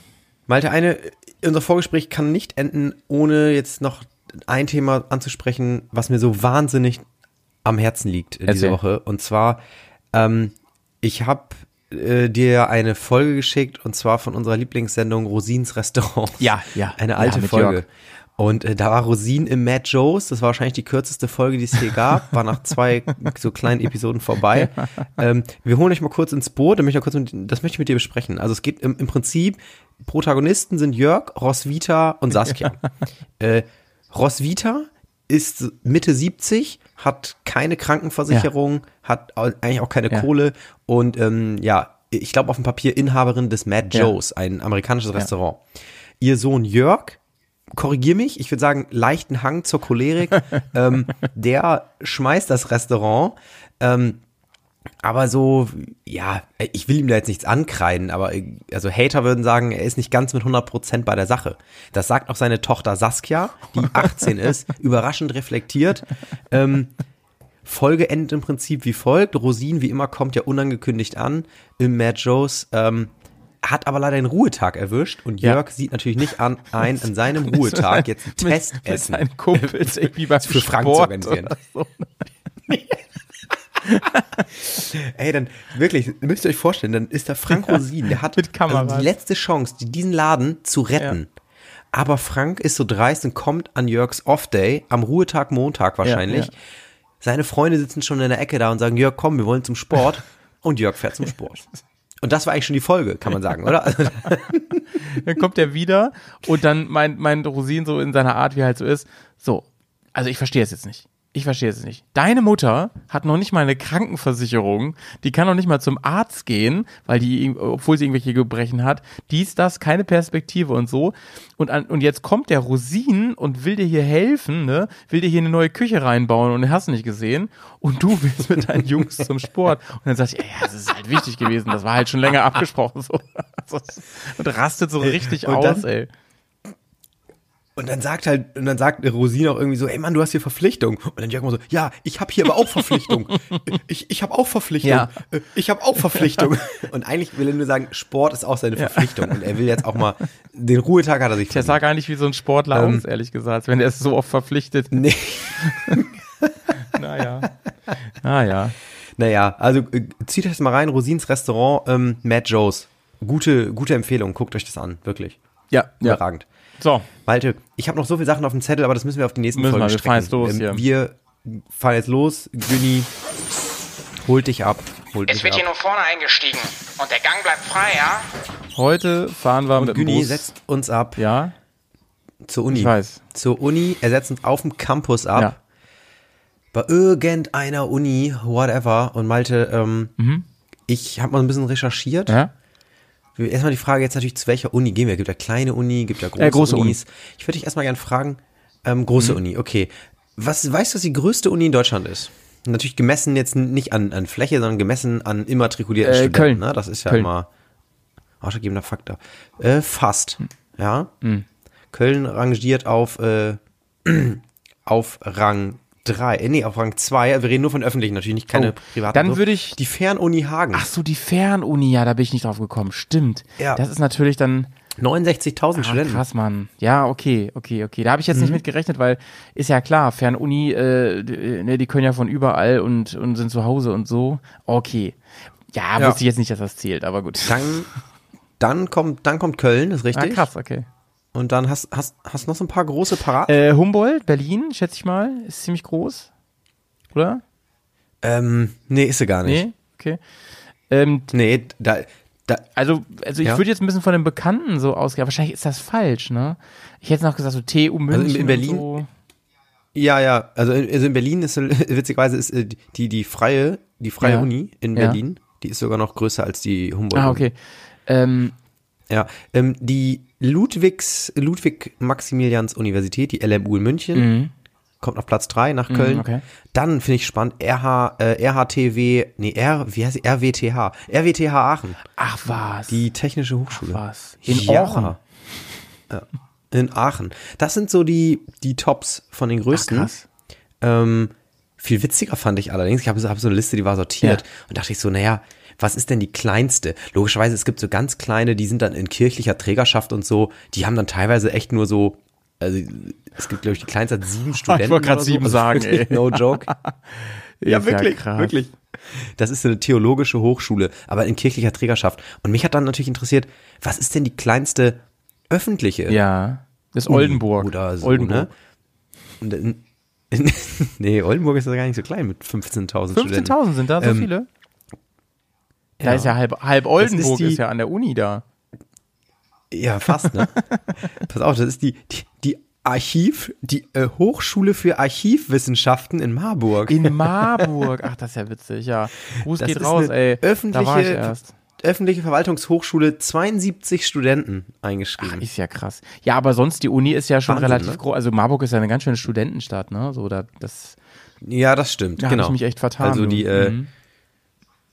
Malte, eine, unser Vorgespräch kann nicht enden, ohne jetzt noch ein Thema anzusprechen, was mir so wahnsinnig am Herzen liegt äh, diese Erzähl. Woche. Und zwar, ähm, ich habe äh, dir eine Folge geschickt und zwar von unserer Lieblingssendung Rosins Restaurant. Ja, ja. Eine Ja, alte mit Folge. Jörg. Und äh, da war Rosin im Mad Joe's. Das war wahrscheinlich die kürzeste Folge, die es hier gab. War nach zwei so kleinen Episoden vorbei. Ähm, wir holen euch mal kurz ins Boot. Möchte ich mal kurz mit, das möchte ich mit dir besprechen. Also es geht im, im Prinzip, Protagonisten sind Jörg, Roswitha und Saskia. äh, Roswitha ist Mitte 70, hat keine Krankenversicherung, hat au- eigentlich auch keine Ja. Kohle und ähm, ja, ich glaube auf dem Papier Inhaberin des Mad Ja. Joe's, ein amerikanisches Restaurant. Ihr Sohn Jörg, korrigier mich, ich würde sagen, leichten Hang zur Cholerik, ähm, der schmeißt das Restaurant, ähm, aber so, ja, ich will ihm da jetzt nichts ankreiden, aber also Hater würden sagen, er ist nicht ganz mit 100% bei der Sache. Das sagt auch seine Tochter Saskia, die 18 ist, überraschend reflektiert. Ähm, Folge endet im Prinzip wie folgt. Rosin, wie immer, kommt ja unangekündigt an im Mad Joe's, ähm, hat aber leider einen Ruhetag erwischt und Ja. Jörg sieht natürlich nicht an, ein, an seinem Ruhetag jetzt ein mit, mit Testessen seinen Kumpels irgendwie beim für Frank Sport zu organisieren. so. Ey, dann wirklich, müsst ihr euch vorstellen, dann ist da Frank Rosin, der hat also die letzte Chance, die- diesen Laden zu retten. Aber Frank ist so dreist und kommt an Jörgs Off-Day, am Ruhetag Montag wahrscheinlich. ja. Seine Freunde sitzen schon in der Ecke da und sagen, Jörg, komm, wir wollen zum Sport. Und Jörg fährt zum Sport. Und das war eigentlich schon die Folge, kann man sagen, oder? Dann kommt er wieder und dann meint, meint Rosin so in seiner Art, wie er halt so ist, so, also ich verstehe es jetzt nicht. Ich verstehe es nicht. Deine Mutter hat noch nicht mal eine Krankenversicherung, die kann noch nicht mal zum Arzt gehen, weil die, obwohl sie irgendwelche Gebrechen hat, dies, das, keine Perspektive und so. Und, an, und jetzt kommt der Rosin und will dir hier helfen, ne? will dir hier eine neue Küche reinbauen und hast nicht gesehen. Und du willst mit deinen Jungs zum Sport. Und dann sagst du, ja, das ist halt wichtig gewesen, das war halt schon länger abgesprochen. So. Und rastet so richtig Und aus, dann- ey. Und dann sagt halt, und dann sagt Rosin auch irgendwie so, ey Mann, du hast hier Verpflichtung. Und dann Jörg immer so, ja, ich habe hier aber auch Verpflichtung. Ich, ich habe auch Verpflichtung. Ja. Ich habe auch Verpflichtung. Und eigentlich will er nur sagen, Sport ist auch seine Verpflichtung. Und er will jetzt auch mal, den Ruhetag hat er sich Der sah gar nicht wie so ein Sportler Ähm, aus, ehrlich gesagt, wenn er ist so oft verpflichtet. Nee. Naja. Naja. Naja, also äh, zieht euch das mal rein, Rosins Restaurant, ähm, Mad Joe's. Gute, gute Empfehlung, guckt euch das an, wirklich. Ja, ja. So, Malte, ich habe noch so viele Sachen auf dem Zettel, aber das müssen wir auf die nächsten Müssen Folgen wir, wir fahren jetzt los Ähm. Wir fahren jetzt los, Günni, holt dich ab. Holt Es dich wird ab. hier nur vorne eingestiegen. Und der Gang bleibt frei, ja? heute fahren wir mit dem Günni Bus. setzt uns ab ja, zur Uni. ich weiß. Zur Uni, er setzt uns auf dem Campus ab. Ja. Bei irgendeiner Uni, whatever. Und Malte, ähm, ich habe mal ein bisschen recherchiert. Mhm. Ja? Erstmal die Frage jetzt natürlich, zu welcher Uni gehen wir? Gibt ja kleine Uni, gibt ja große, Äh, große Unis. Ich würde dich erstmal gerne fragen, ähm, große Mhm. Uni, okay. Was, weißt du, was die größte Uni in Deutschland ist? Natürlich gemessen jetzt nicht an, an Fläche, sondern gemessen an immatrikulierten Äh, Studenten. Köln. Ne? Das ist ja Köln. immer ausschlaggebender Faktor. Äh, fast, ja. Mhm. Köln rangiert auf, äh, auf Rang 3, äh, nee, auf Rang 2. Wir reden nur von öffentlichen, natürlich nicht keine Oh, privaten. dann würde ich- Die Fernuni Hagen. Ach so, die Fernuni, ja, da bin ich nicht drauf gekommen. Stimmt. Ja. Das ist natürlich dann 69.000 ah, Studenten. krass, Mann. Ja, okay, okay, okay. Da habe ich jetzt Mhm. nicht mit gerechnet, weil ist ja klar, Fernuni, äh, d- ne, die können ja von überall und, und sind zu Hause und so. Okay. Ja, Ja. wusste ich jetzt nicht, dass das zählt, aber gut. Dann, dann kommt, dann kommt Köln, ist Ah, richtig. krass, okay. Und dann hast, hast, hast noch so ein paar große parat. Äh, Humboldt, Berlin, schätze ich mal, ist ziemlich groß. Oder? ähm, nee, ist sie gar nicht. Nee? Okay. Ähm, Nee, da, da, also, also ich Ja. würde jetzt ein bisschen von den Bekannten so ausgehen, aber wahrscheinlich ist das falsch, ne? Ich hätte noch gesagt, so TU München. Also in Berlin- so. ja, ja, also in, also in Berlin ist, witzigerweise ist äh, die, die freie, die freie Ja. Uni in Ja. Berlin, die ist sogar noch größer als die Humboldt. Ah, okay. Ähm, Ja, ähm, die Ludwigs, Ludwig-Maximilians-Universität, die LMU in München, kommt auf Platz 3 nach Köln. Mhm. okay. Dann finde ich spannend, RH, äh, RHTW, nee, R, wie heißt sie? RWTH, RWTH Aachen, ach was. die Technische Hochschule. was. In Ja. Aachen. Ja, in Aachen. Das sind so die, die Tops von den größten. krass. Ähm, Viel witziger fand ich allerdings, ich habe so, hab so eine Liste, die war sortiert Ja. und dachte ich so, naja, was ist denn die kleinste? Logischerweise, es gibt so ganz kleine, die sind dann in kirchlicher Trägerschaft und so, die haben dann teilweise echt nur so, also es gibt, glaube ich, die kleinste hat sieben Studenten. wollte grad oder so. sieben Also sagen, ey. No joke. ja, Ist wirklich, krass. wirklich. Das ist eine theologische Hochschule, aber in kirchlicher Trägerschaft. Und mich hat dann natürlich interessiert, was ist denn die kleinste öffentliche? Ja. Das ist Oldenburg. Oder so, Oldenburg. ne? Und, in, nee, Oldenburg ist ja gar nicht so klein mit 15.000 Studenten. 15.000 sind da so Ähm, viele? Da ja. ist ja halb, halb Oldenburg die- ist, ja an der Uni da. Ja, fast, ne? Pass auf, das ist die, die, die Archiv, die äh, Hochschule für Archivwissenschaften in Marburg. In Marburg. Ach, das ist ja witzig, ja. Gruß Das geht ist raus, ey. öffentliche- da war ich erst. Öffentliche Verwaltungshochschule, 72 Studenten Ach, eingeschrieben. ist ja krass. Ja, aber sonst, die Uni ist ja schon Wahnsinn, relativ ne? groß. Also Marburg ist ja eine ganz schöne Studentenstadt, ne? So, da, das, ja, das stimmt, da genau. ich mich echt vertan. Also die, äh, Mhm.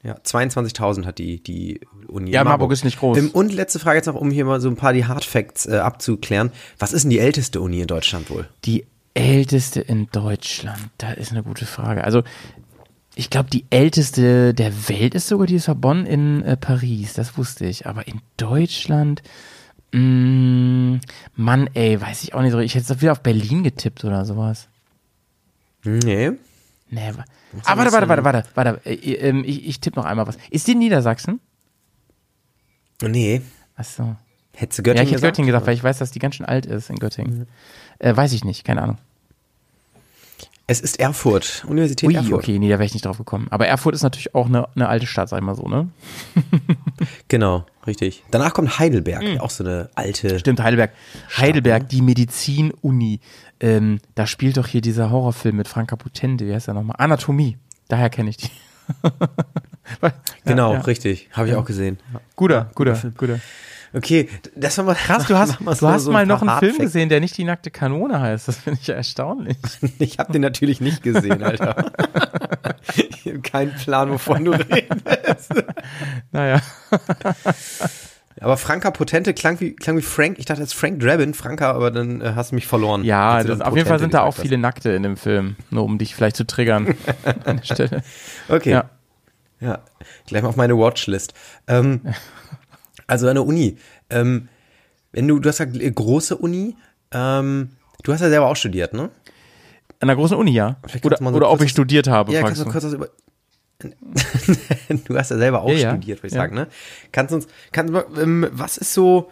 Ja, 22.000 hat die, die Uni. Ja, Marburg ist nicht groß. Ähm, Und letzte Frage jetzt noch, um hier mal so ein paar die Hard Facts äh, abzuklären. Was ist denn die älteste Uni in Deutschland wohl? Die älteste in Deutschland, da ist eine gute Frage. Also, ich glaube, die älteste der Welt ist sogar die Sorbonne in äh, Paris, das wusste ich. Aber in Deutschland, mh, Mann, ey, weiß ich auch nicht so. Ich hätte jetzt wieder auf Berlin getippt oder sowas. Nee. Nee, wa- ah, warte, warte, warte, warte, warte. Äh, äh, ähm, ich, ich tippe noch einmal was. Ist die in Niedersachsen? Nee. Achso. Hättest du Ja, Göttingen ich hätte gesagt? Göttingen gesagt, weil ich weiß, dass die ganz schön alt ist in Göttingen. Äh, weiß ich nicht, keine Ahnung. Es ist Erfurt, Universität Ui, Erfurt. okay, nee, da wäre ich nicht drauf gekommen. Aber Erfurt ist natürlich auch eine, eine alte Stadt, sag ich mal so, ne? Genau, richtig. Danach kommt Heidelberg, auch so eine alte. Stimmt, Heidelberg. Heidelberg, die Medizin-Uni. Ähm, da spielt doch hier dieser Horrorfilm mit Franka Potente, wie heißt der nochmal? Anatomie. Daher kenne ich die. Weil- Genau, ja, ja. richtig. Habe ich auch gesehen. Guter, guter, guter. Okay, das war mal Krass, du hast, du hast so mal ein noch einen Film Hardfacts. gesehen, der nicht die nackte Kanone heißt. Das finde ich ja erstaunlich. Ich habe den natürlich nicht gesehen, Alter. ich habe keinen Plan, wovon du redest. Naja. Aber Franka Potente klang wie, klang wie Frank. Ich dachte, das ist Frank Drabin, Franka, aber dann äh, hast du mich verloren. Ja, das, auf jeden Fall sind da auch viele Nackte in dem Film. Nur um dich vielleicht zu triggern. An der Stelle. Okay. Ja. Ja. Gleich mal auf meine Watchlist. Ähm, also eine Uni. Ähm, wenn du, du hast äh, große Uni. Ähm, du hast ja selber auch studiert, ne? An der großen Uni, ja. Oder, so oder ob ich studiert habe, Ja, kannst du kurz was über. du hast ja selber auch Ja, ja. studiert, würde ich Ja. sagen, ne? Kannst du uns, kannst ähm, was ist so,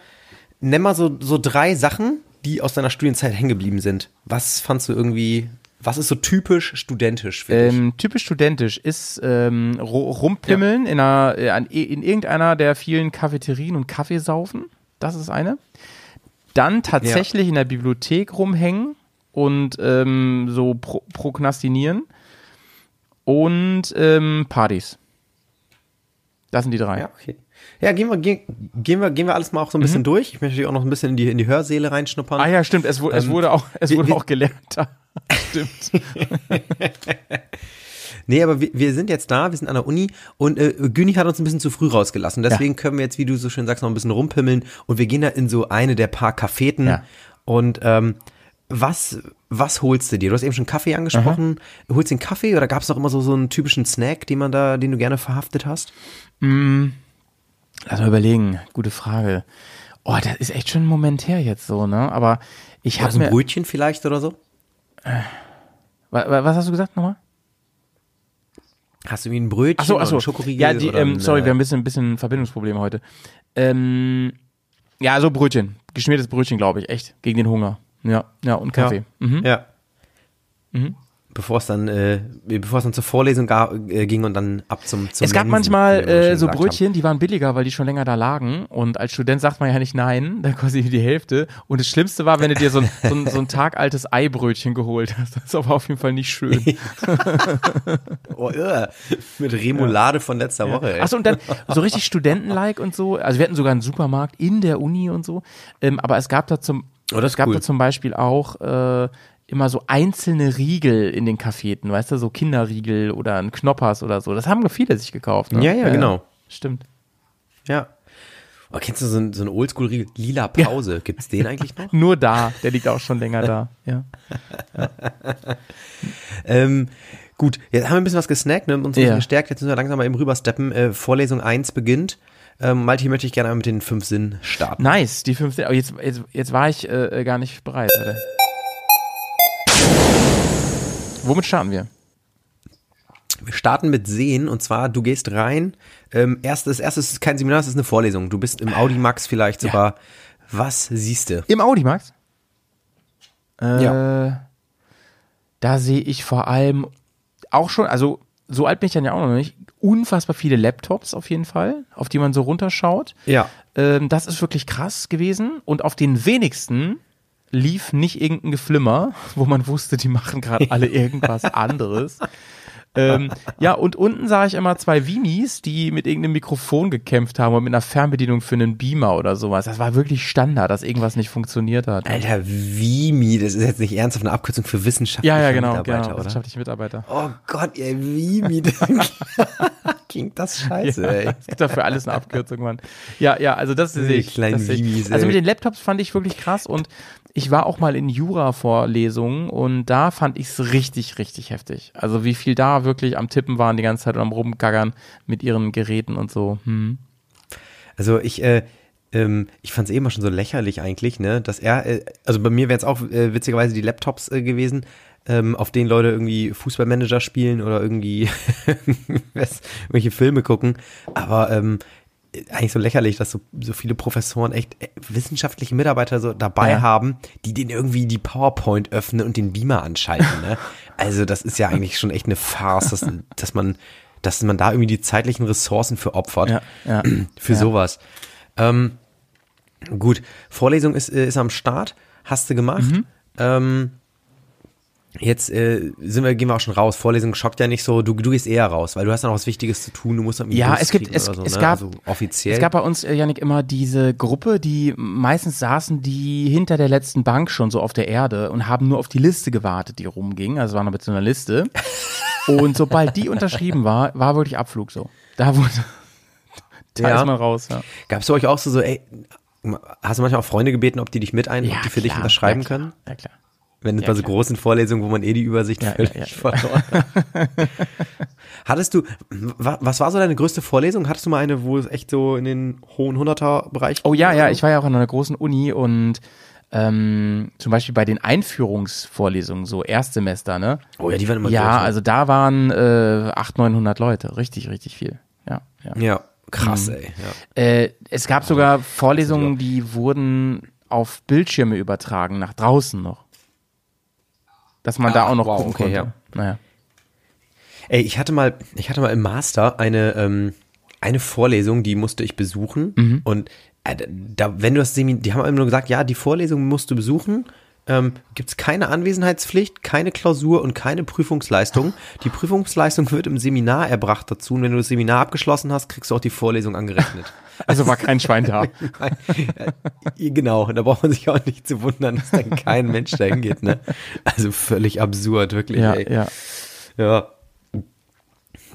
nenn mal so, so drei Sachen, die aus deiner Studienzeit hängen geblieben sind. Was fandst du irgendwie, was ist so typisch studentisch für dich? Ähm, typisch studentisch ist ähm, ru- rumpimmeln in, einer, äh, in irgendeiner der vielen Cafeterien und Kaffeesaufen. Das ist eine. Dann tatsächlich in der Bibliothek rumhängen und ähm, so pro prokrastinieren. Und ähm, Partys. Das sind die drei. Ja, okay. Ja, gehen wir, gehen, gehen wir, gehen wir alles mal auch so ein bisschen durch. Ich möchte natürlich auch noch ein bisschen in die, in die Hörsäle reinschnuppern. Mhm. Ah ja, stimmt. Es, es Ähm, wurde auch, es wir- wurde wir- auch gelernt. da. stimmt. Nee, aber wir, wir sind jetzt da, wir sind an der Uni und äh, Güni hat uns ein bisschen zu früh rausgelassen. Deswegen können wir jetzt, wie du so schön sagst, noch ein bisschen rumpimmeln und wir gehen da in so eine der paar Cafeten. Ja. Und ähm, was, was holst du dir? Du hast eben schon Kaffee angesprochen. Holst du den Kaffee oder gab es noch immer so, so einen typischen Snack, den man da, den du gerne verhaftet hast? Lass mal überlegen. Gute Frage. Oh, das ist echt schon ein Moment her jetzt so, ne? Aber ich habe so ein. Brötchen vielleicht oder so? Wa- Was hast du gesagt nochmal? Hast du wie ein Brötchen Achso, oder achso. einen Schokoriegel? Ja, die, oder ähm, ein, sorry, äh, wir haben ein bisschen, ein bisschen Verbindungsprobleme heute. Ähm, ja, so Brötchen. Geschmiertes Brötchen, glaube ich, echt. Gegen den Hunger. Ja, ja, und Kaffee. Ja. Mhm. Ja. Bevor es dann, äh, bevor es dann zur Vorlesung ga, äh, ging und dann ab zum, zum Es gab Mensen, manchmal äh, so Brötchen, die waren billiger, weil die schon länger da lagen. Und als Student sagt man ja nicht nein, dann quasi die Hälfte. Und das Schlimmste war, wenn du dir so ein, so ein, so ein tagaltes Eibrötchen geholt hast. Das ist aber auf jeden Fall nicht schön. haben. Oh, irre. Mit Remoulade von letzter Woche, ey. Achso, und dann so richtig Studentenlike und so. Also wir hatten sogar einen Supermarkt in der Uni und so. Ähm, aber es gab da zum, Oh, das es gab cool. da zum Beispiel auch äh, immer so einzelne Riegel in den Cafeten, weißt du, so Kinderriegel oder ein Knoppers oder so. Das haben viele sich gekauft. Ne? Ja, ja, genau. Stimmt. Ja. Oh, kennst du so einen, so einen Oldschool-Riegel? Lila Pause. Gibt's den eigentlich noch? Nur da, der liegt auch schon länger da. Ja. Ähm, Gut, jetzt haben wir ein bisschen was gesnackt, ne? uns ein bisschen Ja. gestärkt. Jetzt müssen wir langsam mal eben rübersteppen. Äh, Vorlesung 1 beginnt. Ähm, Malte, hier möchte ich gerne mit den fünf Sinnen starten. Nice, die 15. Aber jetzt, jetzt, jetzt war ich äh, gar nicht bereit. Alter. Womit starten wir? Wir starten mit Sehen und zwar, du gehst rein. Ähm, erst, das erste ist kein Seminar, das ist eine Vorlesung. Du bist im Audimax vielleicht Ja. sogar. Was siehst du? Im Audi, Max? Äh, Ja. Da sehe ich vor allem auch schon, also so alt bin ich dann ja auch noch nicht, unfassbar viele Laptops auf jeden Fall, auf die man so runterschaut. Ja. Ähm, das ist wirklich krass gewesen. Und auf den wenigsten lief nicht irgendein Geflimmer, wo man wusste, die machen gerade alle irgendwas anderes. ähm, ja, und unten sah ich immer zwei Vimis, die mit irgendeinem Mikrofon gekämpft haben und mit einer Fernbedienung für einen Beamer oder sowas. Das war wirklich Standard, dass irgendwas nicht funktioniert hat. Alter, Vimi, das ist jetzt nicht ernsthaft eine Abkürzung für wissenschaftliche ja, ja, genau, Mitarbeiter, genau. oder? Wissenschaftliche Mitarbeiter. Oh Gott, ihr Vimi. Klingt das scheiße, ey. Es gibt dafür alles eine Abkürzung, Mann. Ja, ja, also das sehe ich. das sehe ich. Also mit den Laptops fand ich wirklich krass und ich war auch mal in Jura-Vorlesungen und da fand ich es richtig, richtig heftig. Also wie viel da wirklich am Tippen waren die ganze Zeit und am Rumgaggern mit ihren Geräten und so. Hm. Also ich, äh, ähm, ich fand es eben schon so lächerlich eigentlich, ne, dass er, äh, also bei mir wären es auch äh, witzigerweise die Laptops äh, gewesen, ähm, auf denen Leute irgendwie Fußballmanager spielen oder irgendwie was, welche Filme gucken. Aber ähm, eigentlich so lächerlich, dass so, so viele Professoren echt äh, wissenschaftliche Mitarbeiter so dabei Ja. haben, die den irgendwie die PowerPoint öffnen und den Beamer anschalten. Ne? Also das ist ja eigentlich schon echt eine Farce, dass, dass man dass man da irgendwie die zeitlichen Ressourcen für opfert Ja, ja. für sowas. Ähm, gut, Vorlesung ist, äh, ist am Start, hast du gemacht. Mhm. Ähm, jetzt äh, sind wir, gehen wir auch schon raus. Vorlesung schockt ja nicht so, du, du gehst eher raus, weil du hast noch was Wichtiges zu tun, du musst irgendwie Ja, es gibt, es, so, es ne? gab, also offiziell. es gab bei uns, äh, Janik, immer diese Gruppe, die meistens saßen die hinter der letzten Bank schon so auf der Erde und haben nur auf die Liste gewartet, die rumging. Also waren noch mit so einer Liste. Und sobald die unterschrieben war, war wirklich Abflug so. Da wurde, da Ja. ist man raus, ja. Gab es bei euch auch so, so, ey, hast du manchmal auch Freunde gebeten, ob die dich mit ein, ob Ja, die für dich klar, unterschreiben ja, können? Ja, klar. Wenn es Ja, bei so klar. großen Vorlesungen, wo man eh die Übersicht Ja, völlig ja, verloren hat. Hattest du, wa- was war so deine größte Vorlesung? Hattest du mal eine, wo es echt so in den hohen Hunderter-Bereich Oh ja, ja, ich war ja auch an einer großen Uni und ähm, zum Beispiel bei den Einführungsvorlesungen, so Erstsemester, ne? Oh ja, die waren immer Ja, durch, ne? also da waren äh, 800, 900 Leute. Richtig, richtig viel. Ja, ja. Ja, krass, Mhm. ey. Ja. Äh, es gab sogar Vorlesungen, die wurden auf Bildschirme übertragen, nach draußen noch. Dass man da Ach, auch noch wow, gucken okay, konnte. ja. Naja. Ey, ich hatte mal, ich hatte mal im Master eine, ähm, eine Vorlesung, die musste ich besuchen. Mhm. Und äh, da, wenn du das Seminar, die haben immer nur gesagt, ja, die Vorlesung musst du besuchen. Ähm, Gibt es keine Anwesenheitspflicht, keine Klausur und keine Prüfungsleistung. Die Prüfungsleistung wird im Seminar erbracht dazu. Und wenn du das Seminar abgeschlossen hast, kriegst du auch die Vorlesung angerechnet. Also war kein Schwein da. Genau, da braucht man sich auch nicht zu wundern, dass dann kein Mensch da hingeht. Ne? Also völlig absurd, wirklich. ja, ey. ja. Ja.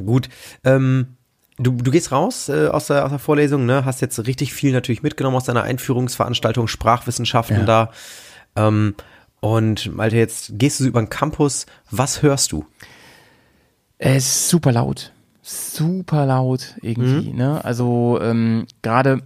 Gut. Ähm, du, du gehst raus äh, aus, der, aus der Vorlesung, ne? Hast jetzt richtig viel natürlich mitgenommen aus deiner Einführungsveranstaltung, Sprachwissenschaften Ja. da. Ähm, und Malte, jetzt gehst du über den Campus. Was hörst du? Es ist super laut. Super laut irgendwie, ne? Also ähm, gerade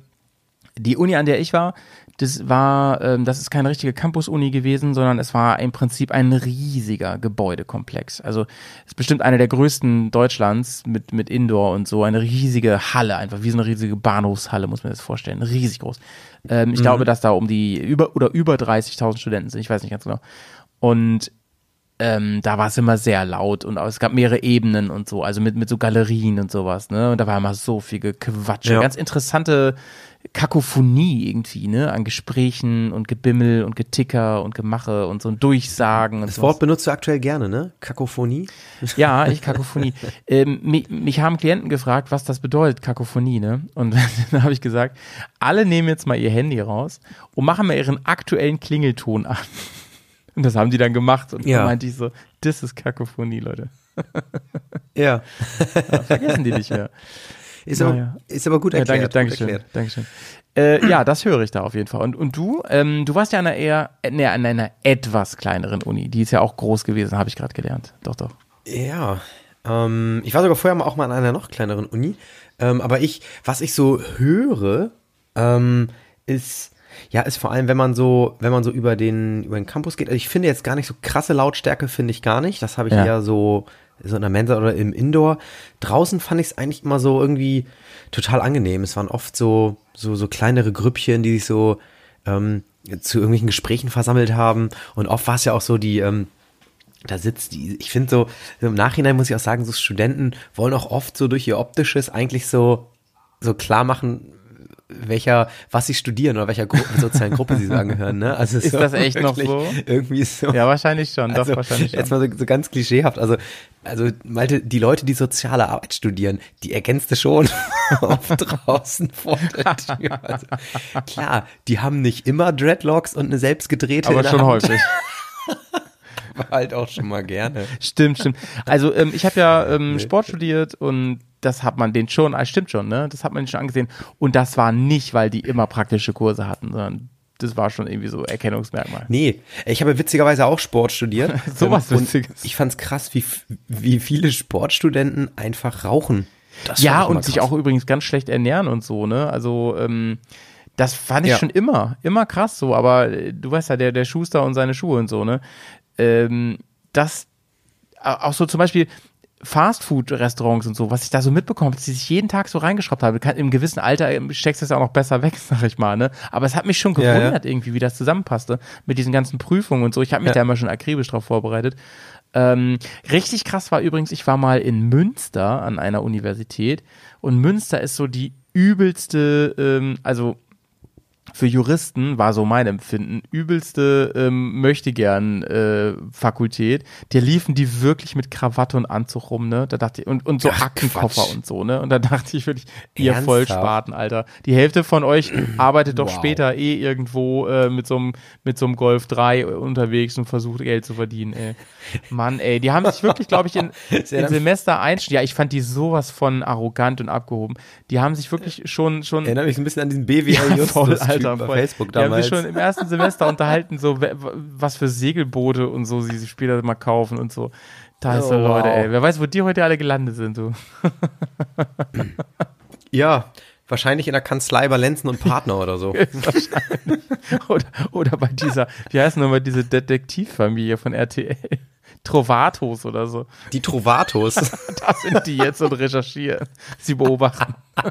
die Uni, an der ich war, das war, ähm, das ist keine richtige Campus-Uni gewesen, sondern es war im Prinzip ein riesiger Gebäudekomplex. Also es ist bestimmt einer der größten Deutschlands mit, mit Indoor und so, eine riesige Halle, einfach wie so eine riesige Bahnhofshalle, muss man sich das vorstellen. Riesig groß. Ähm, ich glaube, dass da um die über oder über 30.000 Studenten sind, ich weiß nicht ganz genau. Und ähm, da war es immer sehr laut und es gab mehrere Ebenen und so, also mit, mit so Galerien und sowas, ne? Und da war immer so viel Gequatsche, Ja. ganz interessante Kakophonie irgendwie, ne? An Gesprächen und Gebimmel und Geticker und Gemache und so ein Durchsagen und Das so. Wort benutzt du aktuell gerne, ne? Kakophonie? Ja, ich Kakophonie. ähm, mich, mich haben Klienten gefragt, was das bedeutet, Kakophonie, ne? Und dann habe ich gesagt, alle nehmen jetzt mal ihr Handy raus und machen mal ihren aktuellen Klingelton an. Und das haben die dann gemacht und Ja. dann meinte ich so, das ist Kakophonie, Leute. Ja. Vergessen die nicht mehr. Ist, aber, Naja. ist aber gut Ja, erklärt. danke, danke gut schön. erklärt. Dankeschön. Äh, ja, das höre ich da auf jeden Fall. Und, und du? Ähm, du warst ja an einer eher, nee, an einer etwas kleineren Uni. Die ist ja auch groß gewesen, habe ich gerade gelernt. Doch, doch. Ja, ähm, ich war sogar vorher auch mal an einer noch kleineren Uni. Ähm, aber ich, was ich so höre, ähm, ist, ja, ist vor allem, wenn man so, wenn man so über den, über den Campus geht. Also ich finde jetzt gar nicht so krasse Lautstärke, finde ich gar nicht. Das habe ich Ja. eher so, so in der Mensa oder im Indoor. Draußen fand ich es eigentlich immer so irgendwie total angenehm. Es waren oft so, so, so kleinere Grüppchen, die sich so ähm, zu irgendwelchen Gesprächen versammelt haben. Und oft war es ja auch so, die, ähm, da sitzt die, ich finde so, im Nachhinein muss ich auch sagen, so Studenten wollen auch oft so durch ihr Optisches eigentlich so, so klar machen, welcher, was sie studieren oder welcher Gru sozialen Gruppe sie so angehören, ne? Also Ist so das echt noch so? Irgendwie so. Ja, wahrscheinlich schon, also, doch, wahrscheinlich Jetzt schon. mal so, so ganz klischeehaft, also, also, Malte, die Leute, die soziale Arbeit studieren, die ergänzt du schon oft draußen vor der Tür. Also, klar, die haben nicht immer Dreadlocks und eine selbstgedrehte Aber schon Hand, häufig. halt auch schon mal gerne. Stimmt, stimmt. Also ähm, ich habe ja ähm, Sport studiert und das hat man den schon, ah, stimmt schon, ne? Das hat man den schon angesehen. Und das war nicht, weil die immer praktische Kurse hatten, sondern das war schon irgendwie so Erkennungsmerkmal. Nee, ich habe witzigerweise auch Sport studiert. Sowas Ähm, Witziges. Ich fand's krass, wie, wie viele Sportstudenten einfach rauchen. Das Ja, und sich auch übrigens ganz schlecht ernähren und so, ne? Also, ähm, das fand ich Ja. schon immer, immer krass so, aber äh, du weißt ja, der, der Schuster und seine Schuhe und so, ne? Ähm, das, au- auch so zum Beispiel Fastfood-Restaurants und so, was ich da so mitbekommen habe, dass die sich jeden Tag so reingeschraubt haben. Kann- Im gewissen Alter ähm, steckst du es ja auch noch besser weg, sag ich mal, ne? Aber es hat mich schon Ja, ja. gewundert irgendwie, wie das zusammenpasste mit diesen ganzen Prüfungen und so. Ich habe mich Ja. da immer schon akribisch drauf vorbereitet. Ähm, richtig krass war übrigens, ich war mal in Münster an einer Universität und Münster ist so die übelste, ähm, also für Juristen war so mein Empfinden, übelste ähm, möchte gern äh, Fakultät. Der liefen die wirklich mit Krawatte und Anzug rum, ne? Da dachte ich, und, und so Ach, Aktenkoffer Quatsch. und so, ne? Und da dachte ich wirklich, ihr Ernsthaft? Vollspaten, Alter. Die Hälfte von euch arbeitet doch Wow. später eh irgendwo äh, mit so einem mit so einem Golf 3 unterwegs und versucht Geld zu verdienen, ey. Mann, ey, die haben sich wirklich, glaube ich, in, in Semester einstellen. Ja, ich fand die sowas von arrogant und abgehoben. Die haben sich wirklich schon schon Erinnert mich ein bisschen an diesen BWL ja, voll, Alter, bei voll. Facebook Die haben damals. sich schon im ersten Semester unterhalten, so was für Segelboote und so sie später mal kaufen und so. Da ist so, Oh, wow. Leute, ey. Wer weiß, wo die heute alle gelandet sind, du. ja, wahrscheinlich in der Kanzlei bei Lenzen und Partner oder so. oder, oder bei dieser, wie heißt nochmal diese Detektivfamilie von RTL? Trovatos oder so. Die Trovatos. Da sind die jetzt und recherchieren. Sie beobachten.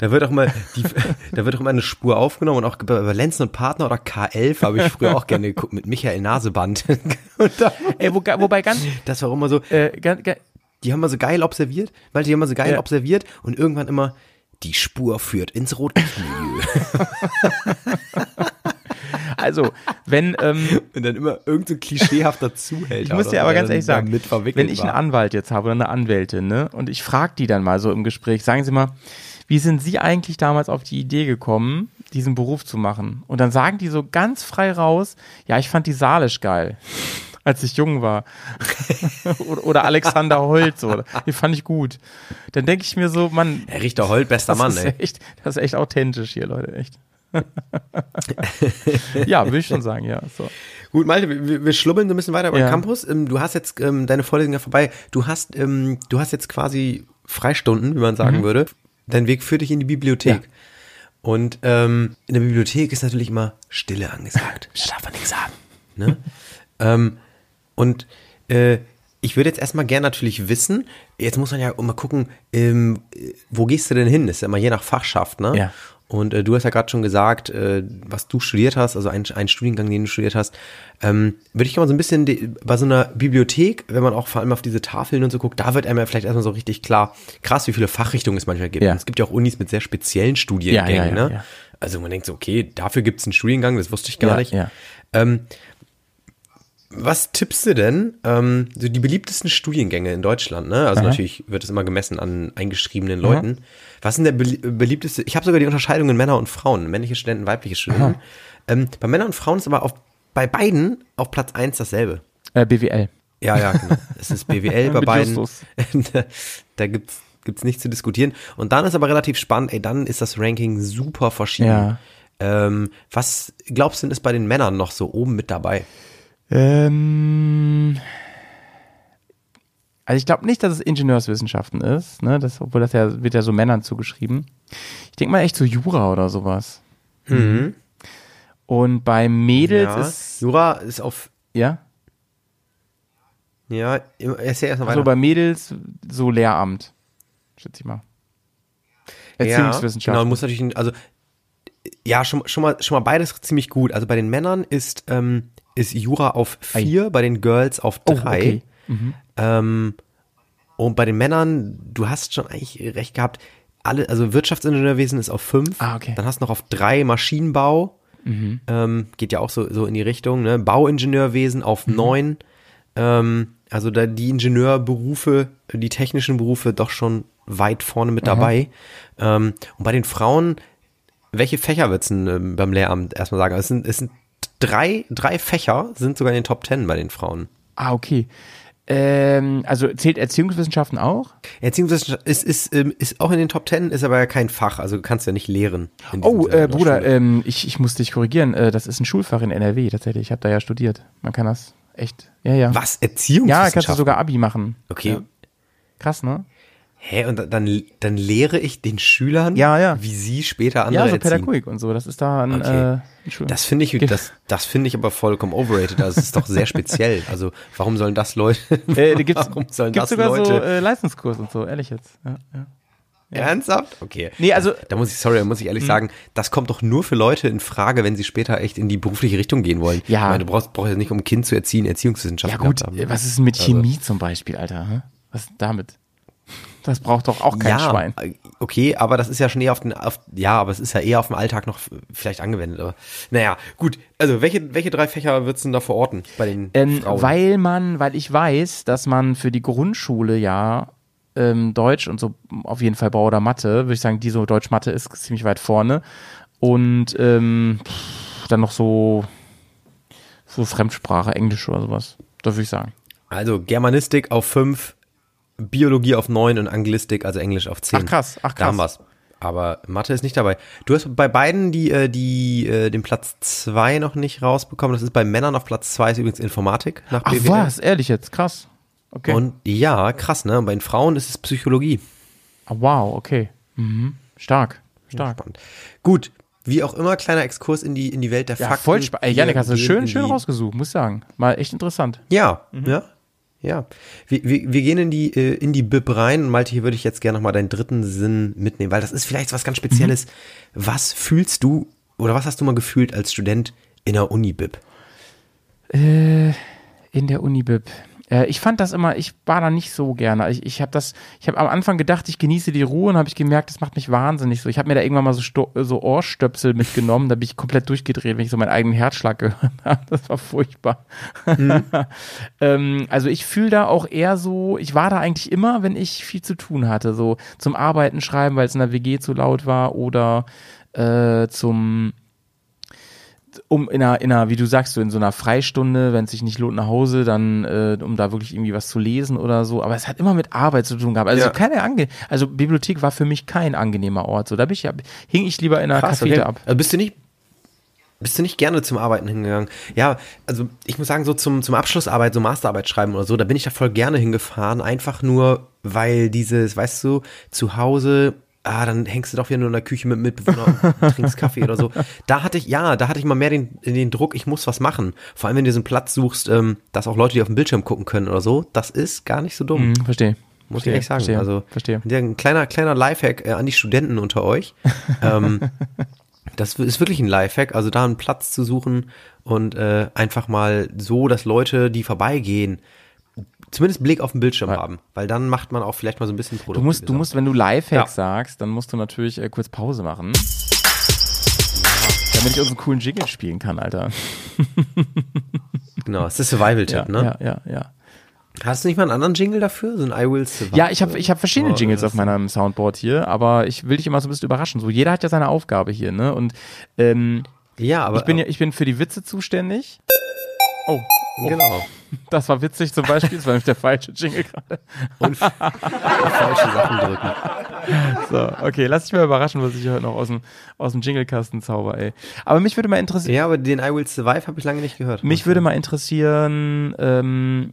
Da wird auch mal, die, da wird auch immer eine Spur aufgenommen und auch bei Lenzen und Partner oder K11 habe ich früher auch gerne geguckt mit Michael Naseband. Da, Ey, wo, wobei ganz, das war immer so, äh, ganz, ganz die haben mal so geil observiert, weil die haben mal so geil Ja. observiert und irgendwann immer, die Spur führt ins Rotlichtmilieu. also, wenn, ähm, und dann immer irgend so klischeehafter Zuhälter. Ich muss dir aber ganz ehrlich sagen, wenn ich einen. Anwalt jetzt habe oder eine Anwältin, ne, und ich frage die dann mal so im Gespräch, sagen Sie mal, wie sind Sie eigentlich damals auf die Idee gekommen, diesen Beruf zu machen? Und dann sagen die so ganz frei raus, ja, ich fand die Salisch geil, als ich jung war. oder, Alexander Holt, so, die fand ich gut. Dann denke ich mir so, Mann, Herr Richter Holt, bester Mann, ey. echt, das ist echt authentisch hier, Leute, echt. ja, will ich schon sagen, ja. So. Gut, Malte, wir, wir schlubbeln so ein bisschen weiter über Ja. den Campus. Ähm, Du hast jetzt ähm, deine Vorlesung ja vorbei. Du hast, ähm, du hast jetzt quasi Freistunden, wie man sagen würde. Dein Weg führt dich in die Bibliothek. Ja. Und ähm, in der Bibliothek ist natürlich immer Stille angesagt. Da darf man nichts sagen. Ne? ähm, und äh, ich würde jetzt erstmal gern natürlich wissen, jetzt muss man ja mal gucken, ähm, äh, wo gehst du denn hin? Das ist ja immer je nach Fachschaft, ne? Ja. Und äh, du hast ja gerade schon gesagt, äh, was du studiert hast, also ein, ein Studiengang, den du studiert hast. Ähm, würde ich mal so ein bisschen bei so einer Bibliothek, wenn man auch vor allem auf diese Tafeln und so guckt, da wird einem ja vielleicht erstmal so richtig klar, krass, wie viele Fachrichtungen es manchmal gibt. Ja. Es gibt ja auch Unis mit sehr speziellen Studiengängen. Ja, ja, ja, ne? Also man denkt so, okay, dafür gibt es einen Studiengang, das wusste ich gar nicht. ja. Ähm, was tippst du denn? Ähm, so die beliebtesten Studiengänge in Deutschland, ne? Also Aha. natürlich wird es immer gemessen an eingeschriebenen Leuten. Was ist denn der belie- beliebteste? Ich habe sogar die Unterscheidung in Männer und Frauen, männliche Studenten, weibliche Studenten. Ähm, bei Männern und Frauen ist aber auf, bei beiden auf Platz eins dasselbe. Äh, BWL. Ja, ja, genau. Es ist BWL bei beiden. Da da gibt's gibt's nichts zu diskutieren. Und dann ist aber relativ spannend, ey, dann ist das Ranking super verschieden. Ja. Ähm, was glaubst du denn ist bei den Männern noch so oben mit dabei? Ähm, also ich glaube nicht, dass es Ingenieurswissenschaften ist, ne? Das, obwohl das ja wird ja so Männern zugeschrieben. Ich denke mal echt so Jura oder sowas. Mhm. Und bei Mädels Ja. ist Jura ist auf, ja, ja, erzähl erst mal also bei Mädels so Lehramt, schätze ich mal. Ja, Erziehungswissenschaften. genau, muss natürlich, also, ja, schon, schon, mal, schon mal beides ziemlich gut. Also bei den Männern ist, ähm, ist Jura auf vier, bei den Girls auf oh, drei. okay. Ähm, und bei den Männern, du hast schon eigentlich recht gehabt, alle, also Wirtschaftsingenieurwesen ist auf fünf. Ah, okay. Mhm. Dann hast du noch auf drei Maschinenbau. Ähm, geht ja auch so, so in die Richtung, ne? Bauingenieurwesen auf Mhm. neun. Ähm, also da die Ingenieurberufe, die technischen Berufe doch schon weit vorne mit dabei. Ähm, und bei den Frauen, welche Fächer wird's denn ähm, beim Lehramt erstmal sagen? Also es sind, es sind drei, drei Fächer sind sogar in den Top Ten bei den Frauen. Ah, okay. Ähm, also zählt Erziehungswissenschaften auch? Erziehungswissenschaft ist, ist, ähm, ist auch in den Top Ten, ist aber ja kein Fach, also du kannst ja nicht lehren. Oh, äh, Bruder, ähm, ich, ich muss dich korrigieren. Äh, das ist ein Schulfach in NRW tatsächlich. Ich habe da ja studiert. Man kann das echt. Ja, ja. Was? Ja, Erziehungswissenschaft? kannst du sogar Abi machen. Okay. Ja. Krass, ne? Hä, und dann, dann lehre ich den Schülern, Ja, ja. wie sie später andere Ja, so. Pädagogik und so. Das ist da ein, Okay. äh, ein Schul Das finde ich, das, das finde ich aber vollkommen overrated. Also es ist doch sehr speziell. Also warum sollen das Leute, Äh, gibt's, warum sollen gibt's das sogar so Leute, äh, Leistungskurs und so, ehrlich jetzt. Ja, ja. ernsthaft? Okay. Nee, also- Hm. Da muss ich, sorry, da muss ich ehrlich sagen, das kommt doch nur für Leute in Frage, wenn sie später echt in die berufliche Richtung gehen wollen. Ja. Ich meine, du brauchst, brauchst ja nicht, um ein Kind zu erziehen, Erziehungswissenschaften ja gut, haben. äh, was ist denn mit Also- Chemie zum Beispiel, Alter? Was ist damit? Das braucht doch auch kein ja, Schwein. okay, aber das ist ja schon eher auf den, auf, ja, aber es ist ja eher auf den Alltag noch vielleicht angewendet. Aber naja, gut. Also welche, welche drei Fächer würdest du denn da verorten bei den Ähm, Frauen? weil man, weil ich weiß, dass man für die Grundschule ja ähm, Deutsch und so auf jeden Fall Bau oder Mathe, würde ich sagen, die so Deutsch-Mathe ist ziemlich weit vorne. Und ähm, dann noch so, so Fremdsprache, Englisch oder sowas. Da würde ich sagen. Also Germanistik auf fünf, Biologie auf neun und Anglistik, also Englisch auf zehn. Ach, krass, ach, Da haben krass. wir's. Aber Mathe ist nicht dabei. Du hast bei beiden die, äh, die äh, den Platz zwei noch nicht rausbekommen. Das ist bei Männern auf Platz zwei ist übrigens Informatik nach Ach BWL. was, ehrlich jetzt, krass. Okay. Und ja, krass, ne? Bei den Frauen ist es Psychologie. Ah, wow, okay. Mhm. Stark, stark. Spannend. Gut, wie auch immer, kleiner Exkurs in die, in die Welt der Ja, Fakten. voll spannend. Ey, Janik, hast du schön, schön rausgesucht, muss ich sagen. Mal echt interessant. Ja, Mhm. ja, ja. Wir, wir, wir gehen in die, äh, in die Bib rein. Und Malte, hier würde ich jetzt gerne nochmal deinen dritten Sinn mitnehmen, weil das ist vielleicht was ganz Spezielles. Mhm. Was fühlst du oder was hast du mal gefühlt als Student in der Uni-Bib? Äh, in der Unibib. Äh, ich fand das immer, ich war da nicht so gerne. Ich, ich habe das, ich habe am Anfang gedacht, ich genieße die Ruhe und habe ich gemerkt, das macht mich wahnsinnig so. Ich habe mir da irgendwann mal so, Sto so Ohrstöpsel mitgenommen, da bin ich komplett durchgedreht, wenn ich so meinen eigenen Herzschlag gehört habe. Das war furchtbar. ähm, also ich fühle da auch eher so, ich war da eigentlich immer, wenn ich viel zu tun hatte, so zum Arbeiten schreiben, weil es in der WG zu laut war oder äh, zum um in einer, in einer, wie du sagst, so in so einer Freistunde, wenn es sich nicht lohnt nach Hause, dann äh, um da wirklich irgendwie was zu lesen oder so. Aber es hat immer mit Arbeit zu tun gehabt. Also Ja. keine ange also Bibliothek war für mich kein angenehmer Ort. So da bin ich, ja- hing ich lieber in einer Cafete ab. Also bist du nicht, bist du nicht gerne zum Arbeiten hingegangen? Ja, also ich muss sagen, so zum, zum Abschlussarbeit, so Masterarbeit schreiben oder so, da bin ich da voll gerne hingefahren, einfach nur, weil dieses, weißt du, zu Hause, ah, dann hängst du doch wieder nur in der Küche mit Mitbewohner und trinkst Kaffee oder so. Da hatte ich, ja, da hatte ich mal mehr den, den Druck, ich muss was machen. Vor allem, wenn du diesen Platz suchst, ähm, dass auch Leute, die auf dem Bildschirm gucken können oder so, das ist gar nicht so dumm. Hm, verstehe. Muss verstehe, ich echt sagen. Verstehe, also verstehe. Ein kleiner, kleiner Lifehack äh, an die Studenten unter euch. ähm, das ist wirklich ein Lifehack, also da einen Platz zu suchen und äh, einfach mal so, dass Leute, die vorbeigehen, zumindest Blick auf den Bildschirm haben, weil dann macht man auch vielleicht mal so ein bisschen Du Produkte. musst, du musst, wenn du Lifehack Ja. sagst, dann musst du natürlich äh, kurz Pause machen. Damit ich unseren coolen Jingle spielen kann, Alter. Genau, das ist Survival-Tipp, Ja, ne? ja, ja, ja. Hast du nicht mal einen anderen Jingle dafür? So ein I Will Survive? Ja, ich habe ich hab verschiedene Oh, Jingles auf meinem Soundboard hier, aber ich will dich immer so ein bisschen überraschen. So, jeder hat ja seine Aufgabe hier, ne? Und ähm, Ja, aber ich bin ja, ich bin für die Witze zuständig. Oh, oh. genau. Das war witzig zum Beispiel, das war nämlich der falsche Jingle gerade. Und falsche Sachen drücken. So, okay, lass dich mal überraschen, was ich heute noch aus dem, aus dem Jinglekasten zauber, ey. Aber mich würde mal interessieren, Ja, aber den I Will Survive habe ich lange nicht gehört. mich würde mal interessieren, ähm,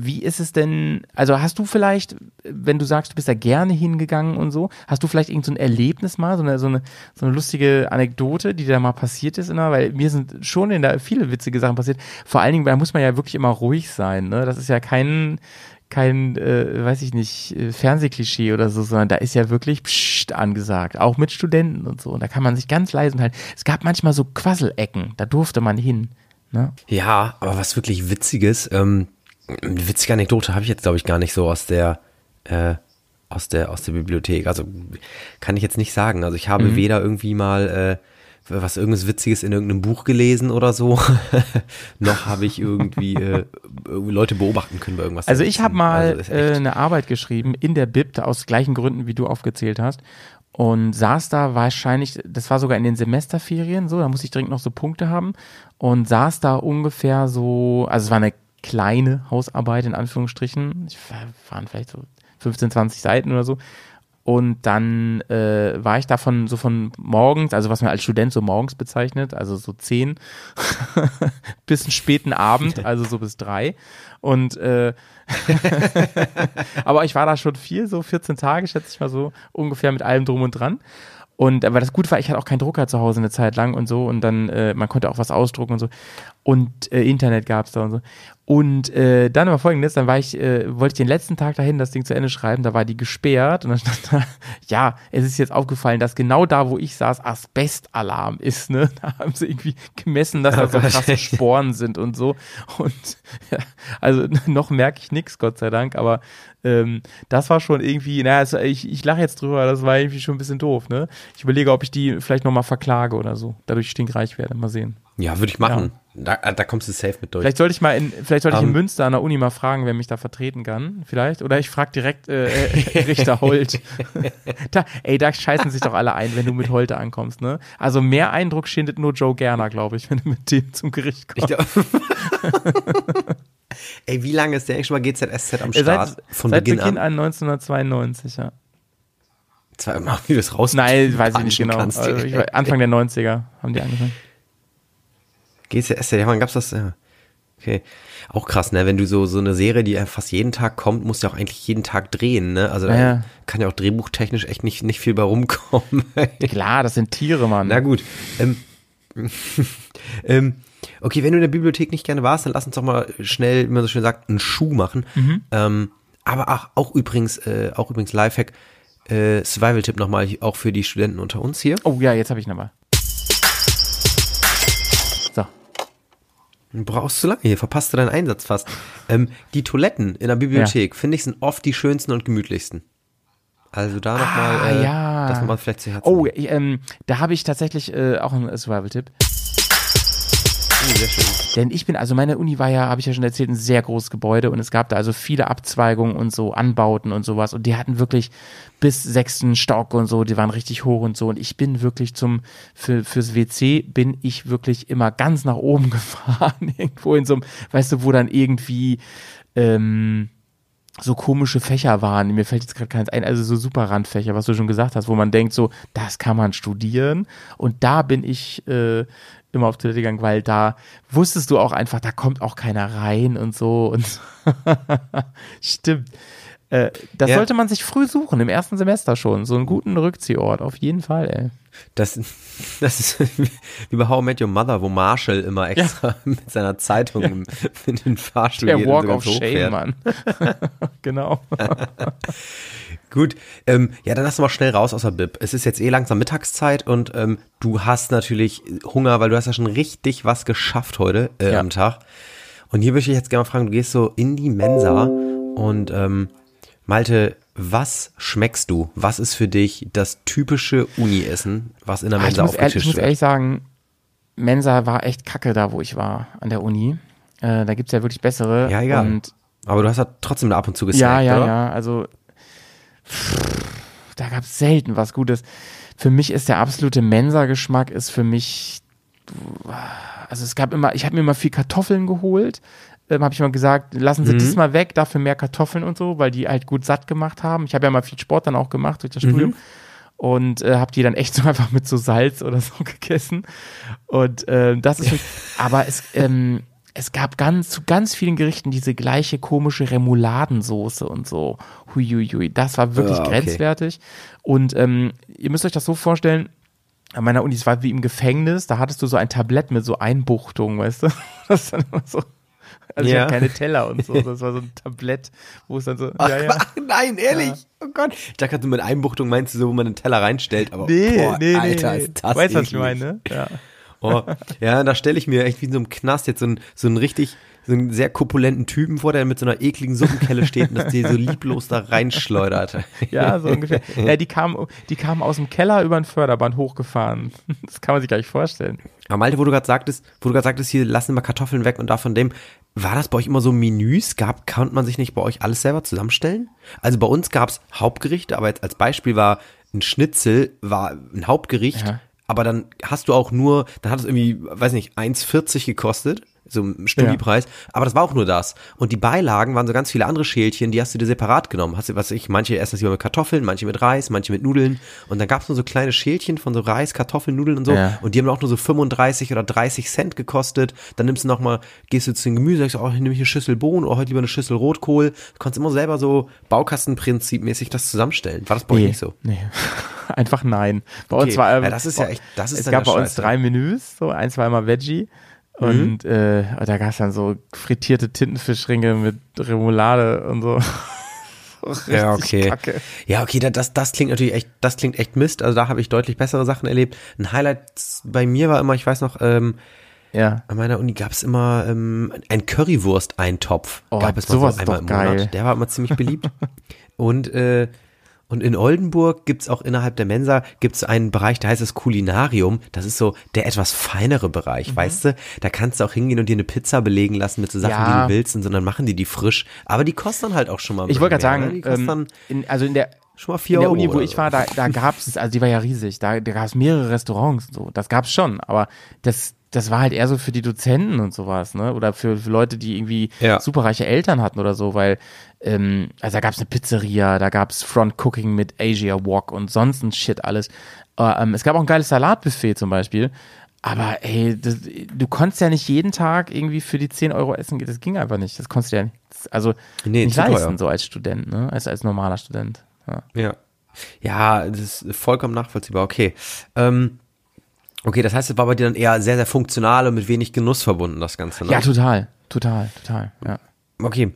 wie ist es denn, also hast du vielleicht, wenn du sagst, du bist da gerne hingegangen und so, hast du vielleicht irgend so ein Erlebnis mal, so eine, so eine, so eine lustige Anekdote, die da mal passiert ist, immer? weil mir sind schon in da viele witzige Sachen passiert. Vor allen Dingen, da muss man ja wirklich immer ruhig sein, ne? Das ist ja kein, kein, äh, weiß ich nicht, äh, Fernsehklischee oder so, sondern da ist ja wirklich Psst angesagt, auch mit Studenten und so. Und da kann man sich ganz leise halten. Es gab manchmal so Quasselecken, da durfte man hin. Ne? Ja, aber was wirklich Witziges, ähm, eine witzige Anekdote habe ich jetzt, glaube ich, gar nicht so aus der, äh, aus der, aus der Bibliothek. Also kann ich jetzt nicht sagen. Also ich habe Mhm. weder irgendwie mal äh, was irgendwas Witziges in irgendeinem Buch gelesen oder so, noch habe ich irgendwie, äh, Leute beobachten können bei irgendwas. Also ich habe mal Also äh, eine Arbeit geschrieben in der Bib, aus gleichen Gründen, wie du aufgezählt hast. Und saß da wahrscheinlich, das war sogar in den Semesterferien so, da musste ich dringend noch so Punkte haben. Und saß da ungefähr so, also es war eine kleine Hausarbeit in Anführungsstrichen. Ich war, waren vielleicht so 15, 20 Seiten oder so. Und dann äh, war ich davon so von morgens, also was man als Student so morgens bezeichnet, also so zehn bis einen späten Abend, also so bis drei. Und äh, aber ich war da schon viel, so 14 Tage, schätze ich mal so, ungefähr mit allem drum und dran. Und aber das Gute war, ich hatte auch keinen Drucker zu Hause eine Zeit lang und so und dann, äh, man konnte auch was ausdrucken und so. Und äh, Internet gab's da und so. Und äh, dann war folgendes, dann war ich, äh, wollte ich den letzten Tag dahin das Ding zu Ende schreiben, da war die gesperrt und dann stand da, ja, es ist jetzt aufgefallen, dass genau da, wo ich saß, Asbestalarm ist, ne? Da haben sie irgendwie gemessen, dass da so krasse Sporen sind und so. Und ja, also noch merke ich nichts, Gott sei Dank, aber ähm, das war schon irgendwie, naja, also ich, ich lache jetzt drüber, das war irgendwie schon ein bisschen doof, ne? Ich überlege, ob ich die vielleicht nochmal verklage oder so, dadurch stinkreich werde, mal sehen. ja, würde ich machen. Da, da kommst du safe mit durch. Vielleicht sollte ich mal in, vielleicht sollte ich in Ähm. Münster an der Uni mal fragen, wer mich da vertreten kann, vielleicht. Oder ich frage direkt äh, äh, Richter Holt. da, ey, da scheißen sich doch alle ein, wenn du mit Holte ankommst, ne? Also mehr Eindruck schindet nur Joe Gerner, glaube ich, wenn du mit dem zum Gericht Ich kommst. glaub- Ey, wie lange ist der eigentlich schon mal GZSZ am Start? seit Von seit Beginn, Beginn, an? an 1992, ja. Zwei, mal, wie du das raus Nein, weiß ich nicht genau. Also ich, weiß- Anfang der 90er haben die angefangen. GZSZ, ja, wann gab's das? Ja. Okay. Auch krass, ne? Wenn du so, so eine Serie, die fast jeden Tag kommt, musst du ja auch eigentlich jeden Tag drehen, ne? Also da Ja. kann ja auch drehbuchtechnisch echt nicht, nicht viel bei rumkommen. Klar, das sind Tiere, Mann. Na gut. Ähm, ähm, okay, wenn du in der Bibliothek nicht gerne warst, dann lass uns doch mal schnell, wie man so schön sagt, einen Schuh machen. Mhm. Ähm, aber ach, auch übrigens, äh, auch übrigens Lifehack, äh, Survival-Tipp nochmal, auch für die Studenten unter uns hier. Oh ja, jetzt habe ich nochmal. So. Du brauchst zu lange hier, verpasst du deinen Einsatz fast. Ähm, die Toiletten in der Bibliothek, finde ich, sind oft die schönsten und gemütlichsten. Also da nochmal, Ah, äh, ja. das nochmal vielleicht zu Herzen. Oh, ich, ähm, da habe ich tatsächlich äh, auch einen Survival-Tipp. Sehr schön. Denn ich bin, also meine Uni war ja, habe ich ja schon erzählt, ein sehr großes Gebäude und es gab da also viele Abzweigungen und so Anbauten und sowas und die hatten wirklich bis sechsten Stock und so, die waren richtig hoch und so und ich bin wirklich zum, für, fürs WC bin ich wirklich immer ganz nach oben gefahren, irgendwo in so einem, weißt du, wo dann irgendwie, ähm, so komische Fächer waren. Mir fällt jetzt gerade keins ein, also so super Randfächer, was du schon gesagt hast, wo man denkt, so, das kann man studieren. Und da bin ich äh, immer auf Toilette gegangen, weil da wusstest du auch einfach, da kommt auch keiner rein und so. Und Stimmt. Äh, das Ja. sollte man sich früh suchen, im ersten Semester schon. So einen guten Rückziehort, auf jeden Fall, ey. Das, das ist wie bei How I Met Your Mother, wo Marshall immer extra mit seiner Zeitung im, in den Fahrstuhl Der geht und Walk so of Shame. Mann. genau. Gut, ähm, ja, dann lass uns mal schnell raus aus der Bib. Es ist jetzt eh langsam Mittagszeit und ähm, du hast natürlich Hunger, weil du hast ja schon richtig was geschafft heute äh, Ja. am Tag. Und hier würde ich dich jetzt gerne mal fragen, du gehst so in die Mensa und ähm, Malte, was schmeckst du? Was ist für dich das typische Uni-Essen, was in der Ah, ich, Mensa muss ehrlich, ich aufgetischt muss wird? ehrlich sagen, Mensa war echt kacke da, wo ich war, an der Uni. Äh, da gibt's ja wirklich bessere. Ja, egal. Und Aber du hast ja trotzdem da ab und zu gesnackt, ja, ja, oder? ja. Also da gab's selten was Gutes. Für mich ist der absolute Mensa-Geschmack ist für mich also es gab immer, ich habe mir immer viel Kartoffeln geholt. Ähm, habe ich mal gesagt, lassen Sie das mal weg, dafür mehr Kartoffeln und so, weil die halt gut satt gemacht haben. Ich habe ja mal viel Sport dann auch gemacht durch das Studium und äh, habe die dann echt so einfach mit so Salz oder so gegessen. Und äh, das ist, aber es, ähm, es gab ganz zu ganz vielen Gerichten diese gleiche komische Remouladensoße und so. Huiuiui, das war wirklich Ja, okay. grenzwertig. Und ähm, ihr müsst euch das so vorstellen. An meiner Uni, es war wie im Gefängnis, da hattest du so ein Tablett mit so Einbuchtungen, weißt du? Das ist dann immer so. Also ich Ja. hatte keine Teller und so, das war so ein Tablett, wo es dann so. Ach, ja, ja. nein, ehrlich. Oh Gott. Ich dachte, du mit Einbuchtung meinst du so, wo man einen Teller reinstellt, aber Nee, boah, nee, Alter, nee. ist das Weißt du, was ich meine? ne? Ja. Oh, ja, da stelle ich mir echt wie in so einem Knast jetzt so einen, so einen richtig, so einen sehr korpulenten Typen vor, der mit so einer ekligen Suppenkelle steht und das die so lieblos da reinschleudert. Ja, so ungefähr. Ja, die kamen, die kamen aus dem Keller über ein Förderband hochgefahren. Das kann man sich gar nicht vorstellen. Aber Malte, wo du gerade sagtest, wo du gerade sagtest, hier lassen wir Kartoffeln weg und da von dem, war das bei euch immer so Menüs? Gab, konnte man sich nicht bei euch alles selber zusammenstellen? Also bei uns gab's Hauptgerichte, aber jetzt als Beispiel war ein Schnitzel, war ein Hauptgericht, Ja. Aber dann hast du auch nur, dann hat es irgendwie, weiß nicht, 1,40 gekostet. So im Studiepreis, aber das war auch nur das. Und die Beilagen waren so ganz viele andere Schälchen, die hast du dir separat genommen. Hast du, was ich, manche essen das lieber mit Kartoffeln, manche mit Reis, manche mit Nudeln. Und dann gab's nur so kleine Schälchen von so Reis, Kartoffeln, Nudeln und so. Ja. Und die haben auch nur so 35 oder 30 Cent gekostet. Dann nimmst du noch mal, gehst du zu den Gemüse, sagst, oh, ich nehme ich eine Schüssel Bohnen oder heute lieber eine Schüssel Rotkohl. Du konntest immer selber so Baukastenprinzipmäßig das zusammenstellen. War das bei euch nicht so? Nee. Einfach nein. Bei uns Okay. war ähm, Ja, das ist ja echt- das ist es gab ja bei uns scheiße. drei Menüs, so eins war immer Veggie und äh, da gab es dann so frittierte Tintenfischringe mit Remoulade und so. Ja, okay. Kacke. Ja, okay, da- das, das klingt natürlich echt, das klingt echt Mist. Also da habe ich deutlich bessere Sachen erlebt. Ein Highlight bei mir war immer, ich weiß noch, ähm, Ja. an meiner Uni gab's immer ähm, ein Currywurst-Eintopf. Oh, Gab es sowas mal so einmal im Monat. geil. Der war immer ziemlich beliebt. und äh, und in Oldenburg gibt's auch innerhalb der Mensa gibt's einen Bereich, der heißt das Kulinarium. Das ist so der etwas feinere Mhm. Bereich, weißt du? Da kannst du auch hingehen und dir eine Pizza belegen lassen mit so Sachen, Ja. die du willst, und so dann machen die die frisch. Aber die kosten halt auch schon mal. Ich wollte gerade ne? sagen, die ähm, dann in, also in der schon mal vier in der Euro Uni, wo ich war, da, da gab es, also die war ja riesig, da, da gab es mehrere Restaurants und so, das gab's schon, aber das, das war halt eher so für die Dozenten und sowas, ne? Oder für, für Leute, die irgendwie Ja. superreiche Eltern hatten oder so, weil, ähm, also da gab's eine Pizzeria, da gab's Front Cooking mit Asia Walk und sonst ein Shit alles. Äh, ähm, es gab auch ein geiles Salatbuffet zum Beispiel. Aber ey, das, du konntest ja nicht jeden Tag irgendwie für die 10 Euro essen gehen. Das ging einfach nicht. Das konntest du ja nicht, also Nee, nicht zu teuer. leisten, so als Student, ne? Als, als normaler Student. Ja. Ja. Ja, das ist vollkommen nachvollziehbar. Okay. Ähm, okay, das heißt, es war bei dir dann eher sehr, sehr funktional und mit wenig Genuss verbunden, das Ganze. Ne? Ja, total, total, total. Ja. Okay.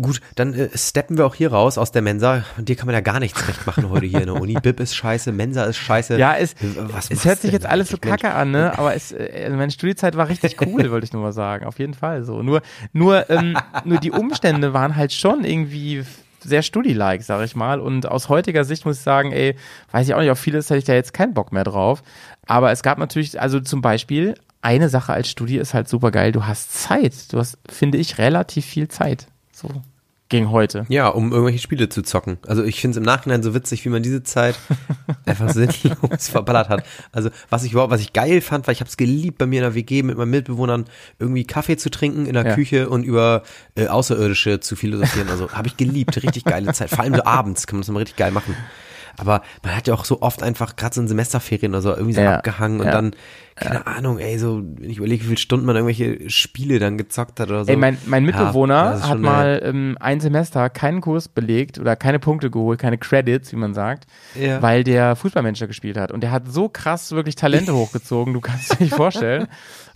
Gut, dann äh, steppen wir auch hier raus aus der Mensa. Dir kann man ja gar nichts recht machen heute hier in der Uni. Bib ist scheiße, Mensa ist scheiße. Ja, es, was es hört sich jetzt alles so eigentlich, Mensch? kacke an, ne? Aber es, äh, meine Studiezeit war richtig cool, wollte ich nur mal sagen. Auf jeden Fall so. Nur, nur, ähm, nur die Umstände waren halt schon irgendwie sehr studi-like, sag ich mal. Und aus heutiger Sicht muss ich sagen, ey, weiß ich auch nicht, auf vieles hätte ich da jetzt keinen Bock mehr drauf. Aber es gab natürlich, also zum Beispiel, eine Sache als Studi ist halt super geil. Du hast Zeit. Du hast, finde ich, relativ viel Zeit. So. Gegen heute. Ja, um irgendwelche Spiele zu zocken. Also ich finde es im Nachhinein so witzig, wie man diese Zeit einfach sinnlos verballert hat. Also was ich überhaupt, was ich geil fand, weil ich habe es geliebt, bei mir in der WG mit meinen Mitbewohnern irgendwie Kaffee zu trinken in der Ja. Küche und über äh, Außerirdische zu philosophieren. Also habe ich geliebt, richtig geile Zeit. Vor allem so abends kann man das immer richtig geil machen. Aber man hat ja auch so oft einfach gerade so in Semesterferien oder so irgendwie so Ja. abgehangen und Ja. dann, keine Ahnung, ey, so, wenn ich überlege, wie viele Stunden man irgendwelche Spiele dann gezockt hat oder so. Ey, mein, mein Ja, Mitbewohner hat mal äh, ähm, ein Semester keinen Kurs belegt oder keine Punkte geholt, keine Credits, wie man sagt, Ja. weil der Fußballmanager gespielt hat. Und der hat so krass wirklich Talente hochgezogen, du kannst dir nicht vorstellen.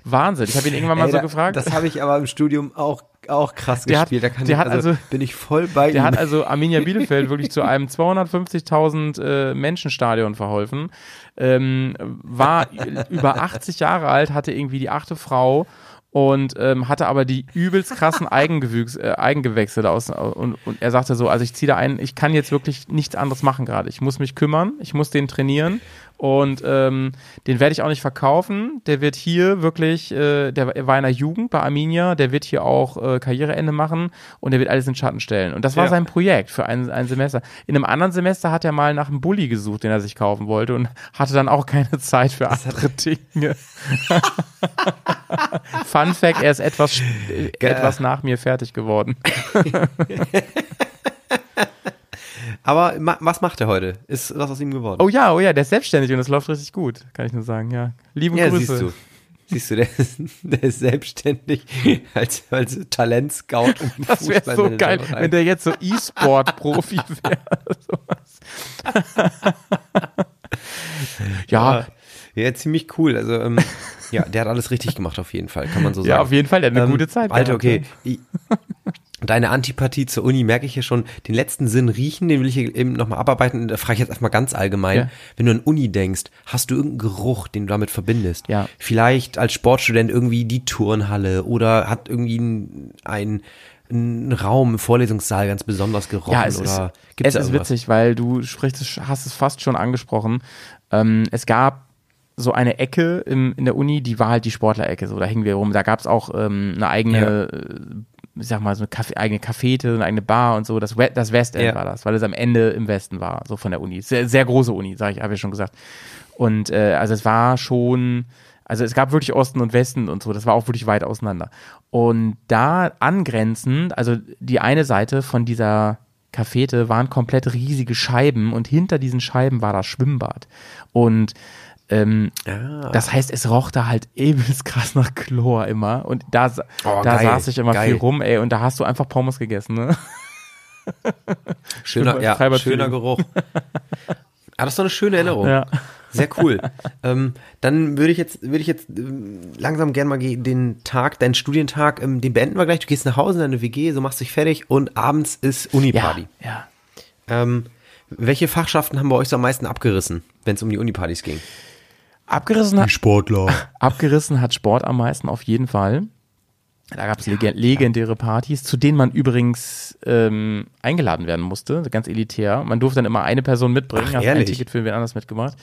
Wahnsinn. Ich habe ihn irgendwann mal Ey, so da, gefragt. Das habe ich aber im Studium auch, auch krass Der hat- gespielt. da kann der ich, hat also, also- bin ich voll bei Der ihm. hat also Arminia Bielefeld wirklich zu einem 250.000 äh, Menschenstadion verholfen. Ähm, war über 80 Jahre alt, hatte irgendwie die achte Frau und ähm, hatte aber die übelst krassen Eigengewüchs, äh, Eigengewächse da aus. Und, und er sagte so, also ich ziehe da ein, ich kann jetzt wirklich nichts anderes machen gerade. Ich muss mich kümmern, ich muss den trainieren Und ähm, den werde ich auch nicht verkaufen. Der wird hier wirklich, äh, der war in der Jugend bei Arminia, der wird hier auch äh, Karriereende machen und der wird alles in den Schatten stellen. Und das war Ja. sein Projekt für ein, ein Semester. In einem anderen Semester hat er mal nach einem Bulli gesucht, den er sich kaufen wollte und hatte dann auch keine Zeit für andere Dinge. Fun Fact, er ist etwas, äh, etwas nach mir fertig geworden. Aber ma was macht er heute? Ist was aus ihm geworden? Oh ja, oh ja, der ist selbstständig und das läuft richtig gut, kann ich nur sagen, ja. Liebe ja, Grüße. siehst du. Siehst du, der ist, der ist selbstständig als, als Talentscout im Das wäre so geil, wenn der jetzt so E-Sport-Profi wäre. ja, ja, ziemlich cool. Also, ähm, ja, der hat alles richtig gemacht auf jeden Fall, kann man so sagen. ja, auf jeden Fall, der hat eine Ähm, gute Zeit. Alter, okay. ja. Deine Antipathie zur Uni merke ich hier schon. Den letzten Sinn riechen, den will ich hier eben nochmal abarbeiten. Da frage ich jetzt erstmal ganz allgemein. Ja. Wenn du an Uni denkst, hast du irgendeinen Geruch, den du damit verbindest? Ja. Vielleicht als Sportstudent irgendwie die Turnhalle oder hat irgendwie ein, ein, ein Raum im Vorlesungssaal ganz besonders gerochen? Ja, es ist, oder gibt's es ist irgendwas? witzig, weil du sprichst, hast es fast schon angesprochen. Ähm, es gab so eine Ecke im, in der Uni, die war halt die Sportlerecke, so da hingen wir rum. Da gab es auch ähm, eine eigene, äh, ich sag mal, so eine Kaffee, eigene Cafete, eine eigene Bar und so. Das, das Westend Ja. war das, weil es am Ende im Westen war, so von der Uni. Sehr, sehr große Uni, sage ich, habe ich schon gesagt. Und äh, also es war schon, also es gab wirklich Osten und Westen und so, das war auch wirklich weit auseinander. Und da angrenzend, also die eine Seite von dieser Cafete waren komplett riesige Scheiben und hinter diesen Scheiben war das Schwimmbad. Und ähm, Ah. das heißt, es roch da halt übelst krass nach Chlor immer. Und da, Oh, da geil, saß ich immer geil. viel rum, ey, und da hast du einfach Pommes gegessen, ne? Schöner, ja, schöner Geruch. Ah, das ist doch eine schöne Erinnerung. Ja. Sehr cool. ähm, dann würde ich jetzt, würde ich jetzt ähm, langsam gerne mal den Tag, deinen Studientag, ähm, den beenden wir gleich. Du gehst nach Hause in deine WG, so machst dich fertig und abends ist Ja, Uni-Party. ja. Ähm, welche Fachschaften haben bei euch so am meisten abgerissen, wenn es um die Uni-Partys ging? Abgerissen hat, Sportler. abgerissen hat Sport am meisten, auf jeden Fall. Da gab es legendäre Partys, zu denen man übrigens ähm, eingeladen werden musste, ganz elitär. Man durfte dann immer eine Person mitbringen, Ach, hast ein ehrlich? Ticket für wen anders mitgemacht.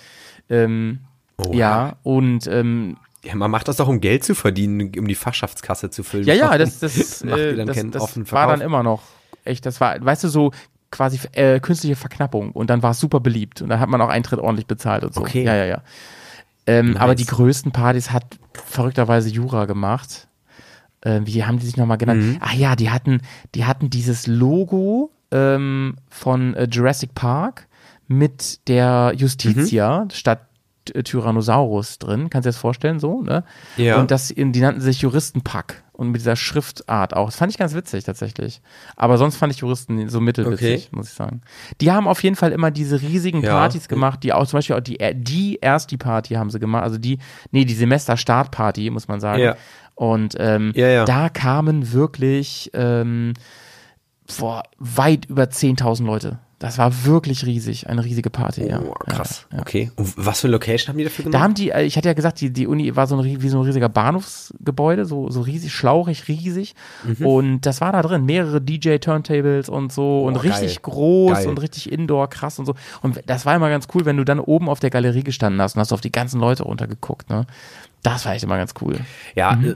Ähm, Oha. ja, und ähm, Ja, man macht das doch, um Geld zu verdienen, um die Fachschaftskasse zu füllen. Ja, ja, das, das, äh, dann das, das war dann immer noch echt, das war, weißt du, so quasi äh, künstliche Verknappung und dann war es super beliebt und dann hat man auch Eintritt ordentlich bezahlt und so. Okay. Ja, ja, ja. Ähm, Nice. Aber die größten Partys hat verrückterweise Jura gemacht. Äh, wie haben die sich nochmal genannt? Mhm. Ach ja, die hatten, die hatten dieses Logo ähm, von äh, Jurassic Park mit der Justitia Mhm. statt Tyrannosaurus drin. Kannst du dir das vorstellen, so, ne? Ja. Und das, die nannten sich Juristenpack und mit dieser Schriftart auch. Das fand ich ganz witzig tatsächlich. Aber sonst fand ich Juristen so mittelwitzig, Okay. muss ich sagen. Die haben auf jeden Fall immer diese riesigen Ja. Partys gemacht, die auch zum Beispiel auch die, die erste Party haben sie gemacht, also die, nee, die Semesterstartparty, muss man sagen. Ja. Und ähm, Ja, ja. da kamen wirklich ähm, vor weit über 10.000 Leute. Das war wirklich riesig, eine riesige Party. ja. Oh, krass. Ja, ja. Okay. Und was für Location haben die dafür Da genommen? haben die, äh, ich hatte ja gesagt, die, die Uni war so ein, wie so ein riesiger Bahnhofsgebäude, so, so riesig, schlauchig, riesig. Mhm. Und das war da drin, mehrere DJ-Turntables und so und geil. richtig groß Geil. und richtig indoor, krass und so. Und das war immer ganz cool, wenn du dann oben auf der Galerie gestanden hast und hast auf die ganzen Leute runtergeguckt, ne? Das war echt immer ganz cool. Ja, Mhm.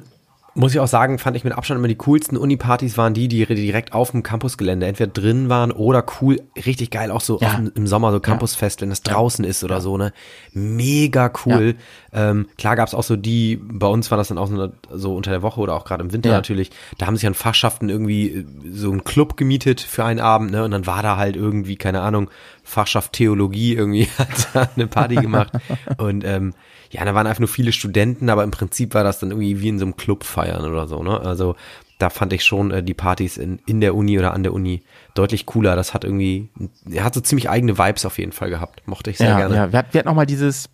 Muss ich auch sagen, fand ich mit Abstand immer die coolsten Uni-Partys waren die, die direkt auf dem Campusgelände entweder drin waren oder cool, richtig geil, auch so Ja. im Sommer so Campusfest, wenn das draußen ist oder so, ne? Mega cool. Ähm, klar gab's auch so die, bei uns war das dann auch so, unter der Woche oder auch gerade im Winter natürlich, da haben sich an Fachschaften irgendwie äh, so einen Club gemietet für einen Abend, ne? Und dann war da halt irgendwie, keine Ahnung, Fachschaft Theologie irgendwie hat eine Party gemacht. Und ähm, ja, da waren einfach nur viele Studenten, aber im Prinzip war das dann irgendwie wie in so einem Club feiern oder so, ne? Also da fand ich schon äh, die Partys in, in der Uni oder an der Uni deutlich cooler. Das hat irgendwie, er hat so ziemlich eigene Vibes auf jeden Fall gehabt. Mochte ich sehr ja, gerne. ja. Wir, hatten- wir hatten auch mal dieses,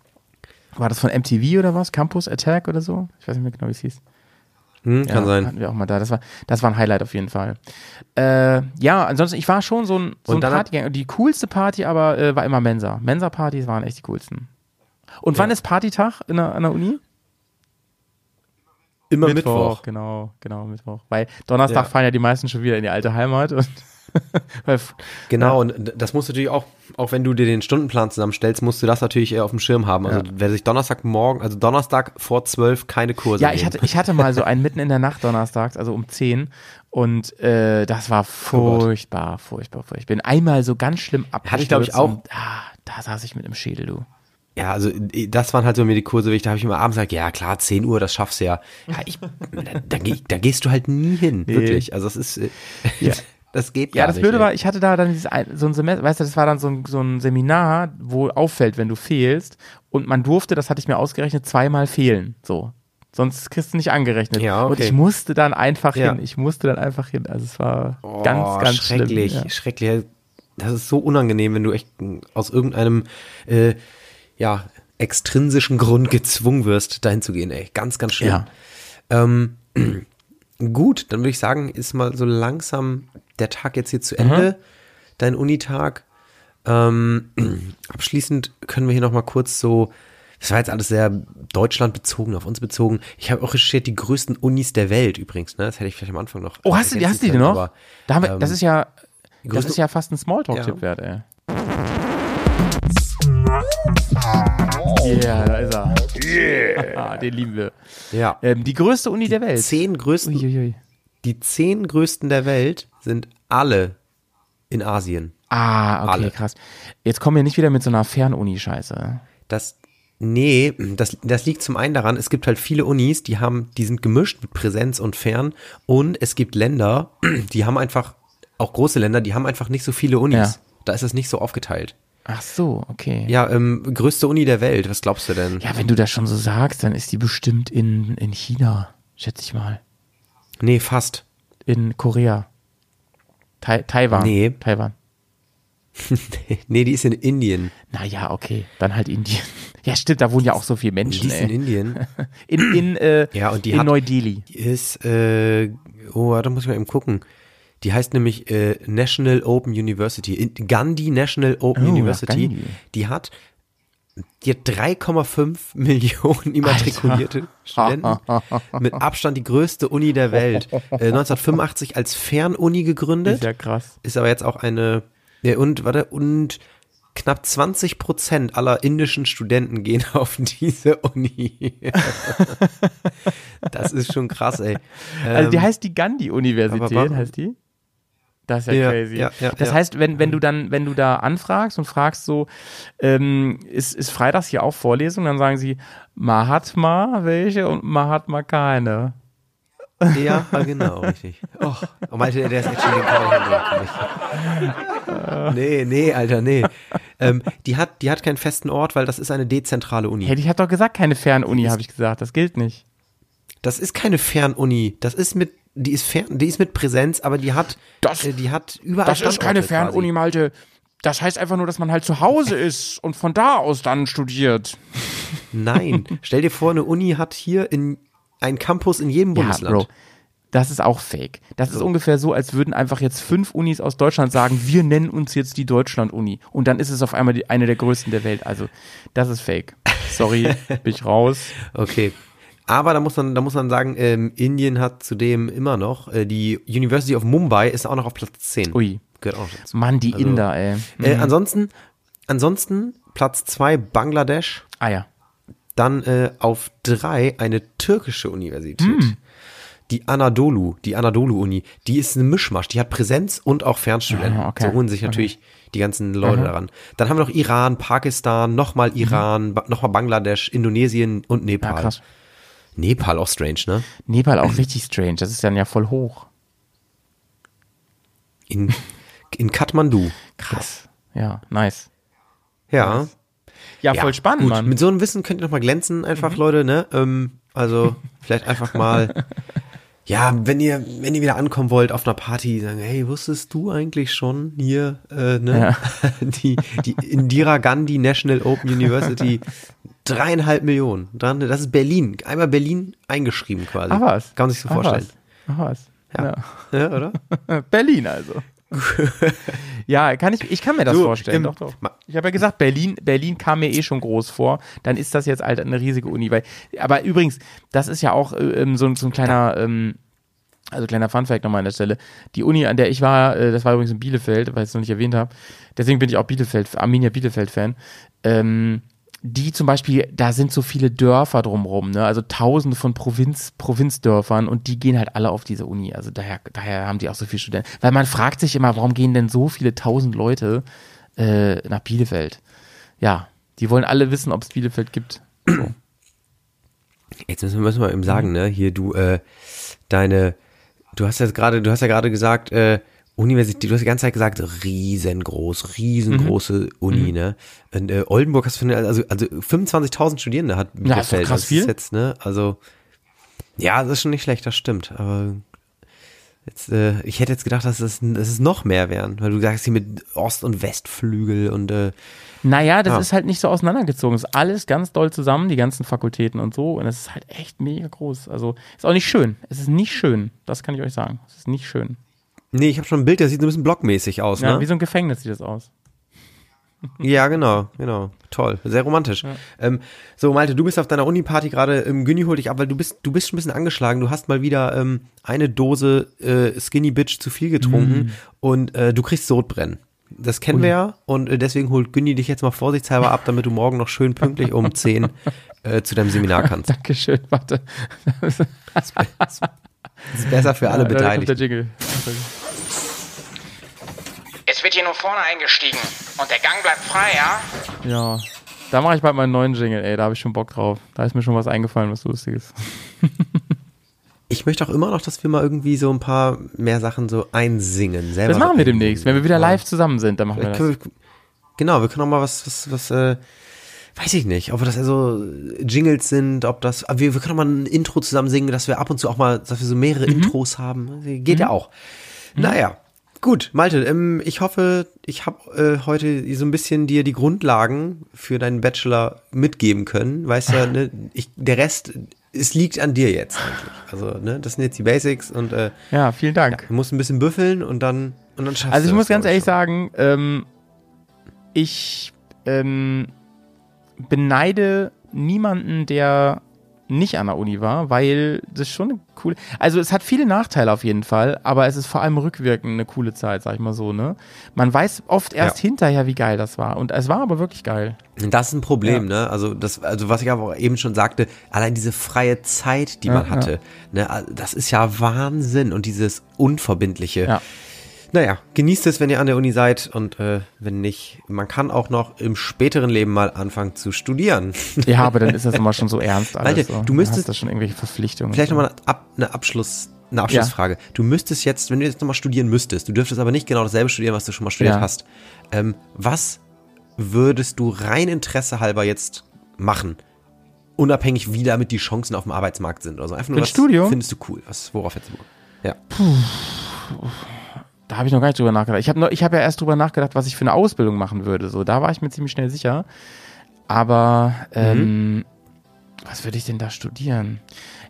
war das von MTV oder was? Campus Attack oder so? Ich weiß nicht mehr genau, wie es hieß. Hm, kann ja, sein. Hatten wir auch mal da. Das war, das war ein Highlight auf jeden Fall. Äh, ja, ansonsten, ich war schon so ein, so Und ein Partygänger. Die coolste Party aber äh, war immer Mensa. Mensa-Partys waren echt die coolsten. Und wann ist Partytag in der, an der Uni? Immer Mittwoch. Genau, genau, Mittwoch. Weil Donnerstag Ja. fahren ja die meisten schon wieder in die alte Heimat und Genau, und d- das musst du natürlich auch, auch wenn du dir den Stundenplan zusammenstellst, musst du das natürlich eher auf dem Schirm haben. Also wer sich Donnerstagmorgen, also Donnerstag vor zwölf keine Kurse ja, ich nehmen. hatte, ich hatte mal so einen mitten in der Nacht donnerstags, also um 10 und äh, das war furchtbar, furchtbar, furchtbar. Ich bin einmal so ganz schlimm abgestürzt. Hatte ich, glaub ich, auch. Und, ah, da saß ich mit dem Schädel, du. Ja, also das waren halt so mir die Kurse, wie ich, da habe ich immer abends gesagt, ja klar, 10 Uhr, das schaffst du ja. Ja, ich, da, da, da gehst du halt nie hin, wirklich. Also das ist, äh, Ja. das geht Ja, gar das nicht. Blöde ey. war, ich hatte da dann dieses, so ein Semester, weißt du, das war dann so ein, so ein Seminar, wo auffällt, wenn du fehlst. Und man durfte, das hatte ich mir ausgerechnet, zweimal fehlen. So. Sonst kriegst du nicht angerechnet. Ja, Und okay. ich musste dann einfach Ja. hin. Ich musste dann einfach hin. Also es war Oh, ganz, ganz schrecklich, schlimm. Ja. schrecklich. Das ist so unangenehm, wenn du echt aus irgendeinem, äh, ja, extrinsischen Grund gezwungen wirst, dahin zu gehen, ey. Ganz, ganz schlimm. Ja. Ähm, gut, dann würde ich sagen, ist mal so langsam der Tag jetzt hier zu Ende, dein Unitag. Ähm, abschließend können wir hier noch mal kurz so, das war jetzt alles sehr Deutschland bezogen, auf uns bezogen. Ich habe auch recherchiert, die größten Unis der Welt übrigens, ne? Das hätte ich vielleicht am Anfang noch. Oh, hast du, die- hast du die noch? aber, da haben wir, ähm, das ist ja, das ist ja fast ein Smalltalk-Tipp Ja. wert, ey. Yeah, da ist er. Yeah. Den lieben wir. Ja. Ähm, die größte Uni der Welt. Zehn größten, Uiuiui. die zehn größten der Welt sind alle in Asien. Ah, okay, Alle. krass. Jetzt kommen wir nicht wieder mit so einer Fernuni-Scheiße. Das, nee, das, das liegt zum einen daran, es gibt halt viele Unis, die haben, die sind gemischt mit Präsenz und Fern und es gibt Länder, die haben einfach, auch große Länder, die haben einfach nicht so viele Unis. Ja. Da ist es nicht so aufgeteilt. Ach so, okay. Ja, ähm, größte Uni der Welt, was glaubst du denn? Ja, wenn du das schon so sagst, dann ist die bestimmt in, in China, schätze ich mal. Nee, fast. In Korea. Tai Taiwan. Nee. Taiwan. nee, die ist in Indien. Naja, okay. Dann halt Indien. Ja, stimmt, da wohnen ja auch so viele Die Menschen, ist in ey. Indien. In, in, äh, Ja, und die in hat- Neu-Delhi. Die ist, äh, oh, da muss ich mal eben gucken. Die heißt nämlich äh, National Open University. In, Gandhi National Open Oh, University. Gandhi. Die hat, die hat 3,5 Millionen immatrikulierte Studenten. Mit Abstand die größte Uni der Welt. Äh, 1985 als Fernuni gegründet. Ist ja krass. Ist aber jetzt auch eine, ja, und, warte, und knapp 20 Prozent aller indischen Studenten gehen auf diese Uni. das ist schon krass, ey. Also die Ähm, heißt die Gandhi-Universität, heißt die? Das ist ja, Ja, crazy. ja, ja, das heißt, wenn, wenn du dann, wenn du da anfragst und fragst so, ähm, ist, ist freitags hier auch Vorlesung, dann sagen sie Mahatma welche und Mahatma keine. Ja, genau, richtig. Oh, oh meinte er, der ist echt schon den Kabel Nee, nee, Alter, nee. Ähm, die, hat, die hat keinen festen Ort, weil das ist eine dezentrale Uni. Hey, ich hab doch gesagt, keine Fernuni, habe ich gesagt. Das gilt nicht. Das ist keine Fernuni. Das ist mit, die ist fern, die ist mit Präsenz, aber die hat, Das- äh, die hat überall Das ist keine Standorte Fernuni, Malte. Das heißt einfach nur, dass man halt zu Hause ist und von da aus dann studiert. Nein, stell dir vor, eine Uni hat hier in ein Campus in jedem Ja, Bundesland. Bro. Das ist auch fake. Das ist ungefähr so, als würden einfach jetzt fünf Unis aus Deutschland sagen, wir nennen uns jetzt die Deutschland-Uni. Und dann ist es auf einmal die, eine der größten der Welt. Also, das ist fake. Sorry, bin ich raus. Okay. Aber da muss man, da muss man sagen, ähm, Indien hat zudem immer noch, äh, die University of Mumbai ist auch noch auf Platz 10. Ui. Gehört auch dazu. Mann, die Also, Inder, ey. Äh, ansonsten, ansonsten Platz 2 Bangladesch, Ah ja. dann äh, auf drei eine türkische Universität. Hm. Die Anadolu, die Anadolu-Uni, die ist ein Mischmasch, die hat Präsenz und auch Fernstudenten. Ah, okay. So holen sich natürlich die ganzen Leute daran. Dann haben wir noch Iran, Pakistan, nochmal Iran, ba nochmal Bangladesch, Indonesien und Nepal. Mhm. Ja, krass. Nepal auch strange, ne? Nepal auch richtig strange. Das ist dann ja voll hoch. In, in Kathmandu. Krass. Ja, nice. Ja. Ja, voll spannend, gut. Mann. Mit so einem Wissen könnt ihr noch mal glänzen, einfach, Leute, ne? Ähm, also, vielleicht einfach mal, ja, wenn ihr, wenn ihr wieder ankommen wollt auf einer Party, sagen, hey, wusstest du eigentlich schon hier, äh, ne? Die, die Indira Gandhi National Open University, dreieinhalb Millionen. Dran, das ist Berlin. Einmal Berlin eingeschrieben quasi. Ach was. Kann man sich so Ach vorstellen. Was. Ach was. Ja. ja, oder? Berlin also. ja, kann ich, ich kann mir das So, vorstellen. ähm, doch, doch. Ich habe ja gesagt, Berlin, Berlin kam mir eh schon groß vor. Dann ist das jetzt halt eine riesige Uni. Weil, aber übrigens, das ist ja auch äh, ähm, so, ein- so ein kleiner, ähm, Also kleiner Funfact nochmal an der Stelle. Die Uni, an der ich war, äh, das war übrigens in Bielefeld, weil ich es noch nicht erwähnt habe. Deswegen bin ich auch Bielefeld, Arminia Bielefeld-Fan. Ähm, die zum Beispiel, da sind so viele Dörfer drumrum, ne? Also tausende von Provinz, Provinzdörfern und die gehen halt alle auf diese Uni. Also daher, daher haben die auch so viele Studenten. Weil man fragt sich immer, warum gehen denn so viele tausend Leute äh, nach Bielefeld? Ja, die wollen alle wissen, ob es Bielefeld gibt. Jetzt müssen wir, müssen wir eben sagen, ne? Hier, du, äh, deine, du hast jetzt gerade, du hast ja gerade gesagt, äh, Universität, du hast die ganze Zeit gesagt, riesengroß, riesengroße Uni, ne? Und äh, Oldenburg hast du, also, also 25.000 Studierende hat Ja, ist Bielefeld. krass Das viel. Ist jetzt, ne? Also, ja, das ist schon nicht schlecht, das stimmt. Aber jetzt, äh, ich hätte jetzt gedacht, dass es, dass es noch mehr wären, weil du sagst hier mit Ost- und Westflügel und äh, Naja, das Ah. ist halt nicht so auseinandergezogen. Es ist alles ganz doll zusammen, die ganzen Fakultäten und so. Und es ist halt echt mega groß. Also ist auch nicht schön. Es ist nicht schön. Das kann ich euch sagen. Es ist nicht schön. Nee, ich habe schon ein Bild, das sieht so ein bisschen blockmäßig aus, Ja, ne? wie so ein Gefängnis sieht das aus. Ja, genau, genau. Toll, sehr romantisch. Ähm, so, Malte, du bist auf deiner Uni-Party gerade, ähm, Günni holt dich ab, weil du bist, du bist schon ein bisschen angeschlagen. Du hast mal wieder ähm, eine Dose äh, Skinny Bitch zu viel getrunken und äh, du kriegst Sodbrennen. Das kennen wir ja und äh, deswegen holt Günni dich jetzt mal vorsichtshalber ab, damit du morgen noch schön pünktlich um 10 äh, zu deinem Seminar kannst. Dankeschön, warte. Das ist besser für alle Ja, Beteiligten. Es wird hier nur vorne eingestiegen. Und der Gang bleibt frei, ja? Ja. Da mache ich bald meinen neuen Jingle, ey, da habe ich schon Bock drauf. Da ist mir schon was eingefallen, was Lustiges. Ich möchte auch immer noch, dass wir mal irgendwie so ein paar mehr Sachen so einsingen. Selber Das machen wir demnächst. Wenn wir wieder live zusammen sind, dann machen wir das. genau, wir können auch mal was, was, was, äh, weiß ich nicht, ob das also Jingles sind, ob das, aber wir, wir können auch mal ein Intro zusammen singen, dass wir ab und zu auch mal, dass wir so mehrere Mhm. Intros haben. Geht ja auch. Naja. Gut, Malte, ähm, ich hoffe, ich habe äh, heute so ein bisschen dir die Grundlagen für deinen Bachelor mitgeben können. Weißt du, ne, ich, der Rest, es liegt an dir jetzt eigentlich. Also, ne, das sind jetzt die Basics und äh, Ja, vielen Dank. du musst ein bisschen büffeln und dann und dann schaffst Also du ich muss das, ganz ehrlich schon. sagen, ähm, ich ähm, beneide niemanden, der nicht an der Uni war, weil das schon eine coole. Also es hat viele Nachteile auf jeden Fall, aber es ist vor allem rückwirkend eine coole Zeit, sag ich mal so, ne? Man weiß oft erst Ja. hinterher, wie geil das war. Und es war aber wirklich geil. Das ist ein Problem, ne? Also das, also was ich aber auch eben schon sagte, allein diese freie Zeit, die Ja, man hatte, ne, das ist ja Wahnsinn und dieses unverbindliche. Ja. Naja, genießt es, wenn ihr an der Uni seid und äh, wenn nicht, man kann auch noch im späteren Leben mal anfangen zu studieren. Ja, aber dann ist das immer schon so ernst alles. Malte, so. du müsstest- du schon irgendwelche Verpflichtungen. Vielleicht nochmal eine, Ab, eine Abschluss, eine Abschlussfrage. Du müsstest jetzt, wenn du jetzt nochmal studieren müsstest, du dürftest aber nicht genau dasselbe studieren, was du schon mal studiert Ja. hast. Ähm, was würdest du rein Interesse halber jetzt machen? Unabhängig, wie damit die Chancen auf dem Arbeitsmarkt sind oder so. Einfach nur, ein was Studium? findest du cool? Was, worauf hättest du Bock? Ja. Da habe ich noch gar nicht drüber nachgedacht. Ich habe hab ja erst drüber nachgedacht, was ich für eine Ausbildung machen würde. So, da war ich mir ziemlich schnell sicher. Aber ähm, was würde ich denn da studieren?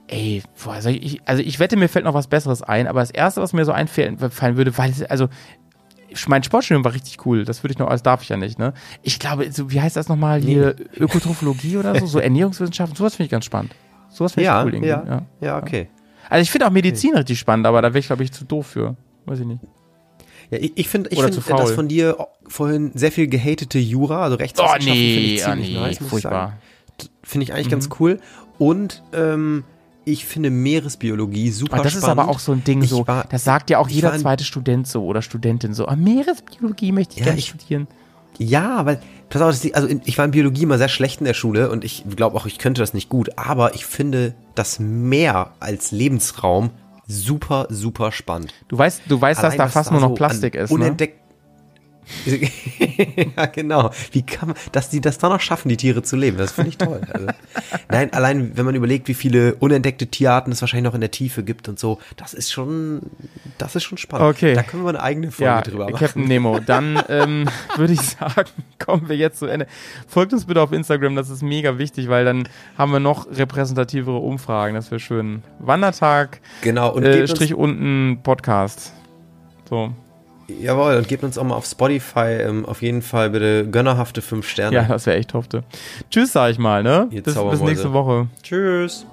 Ey, boah, also ich, also ich wette, mir fällt noch was Besseres ein, aber das Erste, was mir so einfallen fallen würde, weil, also mein Sportstudium war richtig cool, das würde ich noch, das darf ich ja nicht, ne? Ich glaube, so, wie heißt das nochmal hier, Ökotrophologie oder so, so Ernährungswissenschaften, sowas finde ich ganz spannend. Sowas finde ich Ja, cool irgendwie. ja, ja. ja, okay. Also ich finde auch Medizin richtig spannend, aber da wäre ich, glaube ich, zu doof für. Weiß ich nicht. Ja, ich ich finde ich Oder find, faul. das von dir vorhin sehr viel gehatete Jura, also Oh Rechtswissenschaften, finde nee, ich oh ziemlich nee, nice, muss ich sagen. Finde ich eigentlich ganz cool. Und ähm, ich finde Meeresbiologie super Aber das ist spannend. aber auch so ein Ding Ich so, war- das sagt ja auch ich jeder zweite Student so oder Studentin so, ah, Meeresbiologie möchte ich Ja, gerne ich- studieren. Ja, weil, pass auf, das liegt- also ich war in Biologie immer sehr schlecht in der Schule und ich glaube auch, ich könnte das nicht gut, aber ich finde das Meer als Lebensraum super, super spannend. Du weißt, du weißt, dass Allein, da was fast nur noch so Plastik ist, ne? Ja, genau. Wie kann man, dass die das dann noch schaffen, die Tiere zu leben? Das finde ich toll. Also, nein, allein wenn man überlegt, wie viele unentdeckte Tierarten es wahrscheinlich noch in der Tiefe gibt und so, das ist schon, das ist schon spannend. Okay. Da können wir eine eigene Folge Ja, drüber machen. Captain Nemo. Dann ähm, würde ich sagen, kommen wir jetzt zu Ende. Folgt uns bitte auf Instagram, das ist mega wichtig, weil dann haben wir noch repräsentativere Umfragen. Das wäre schön. Wandertag, Genau. Und äh, Strich unten Podcast. So. Jawohl, und gebt uns auch mal auf Spotify ähm, auf jeden Fall bitte gönnerhafte fünf Sterne. Ja, das wäre echt hoffte. Tschüss, sag ich mal, ne? Bis, bis nächste Woche. Tschüss.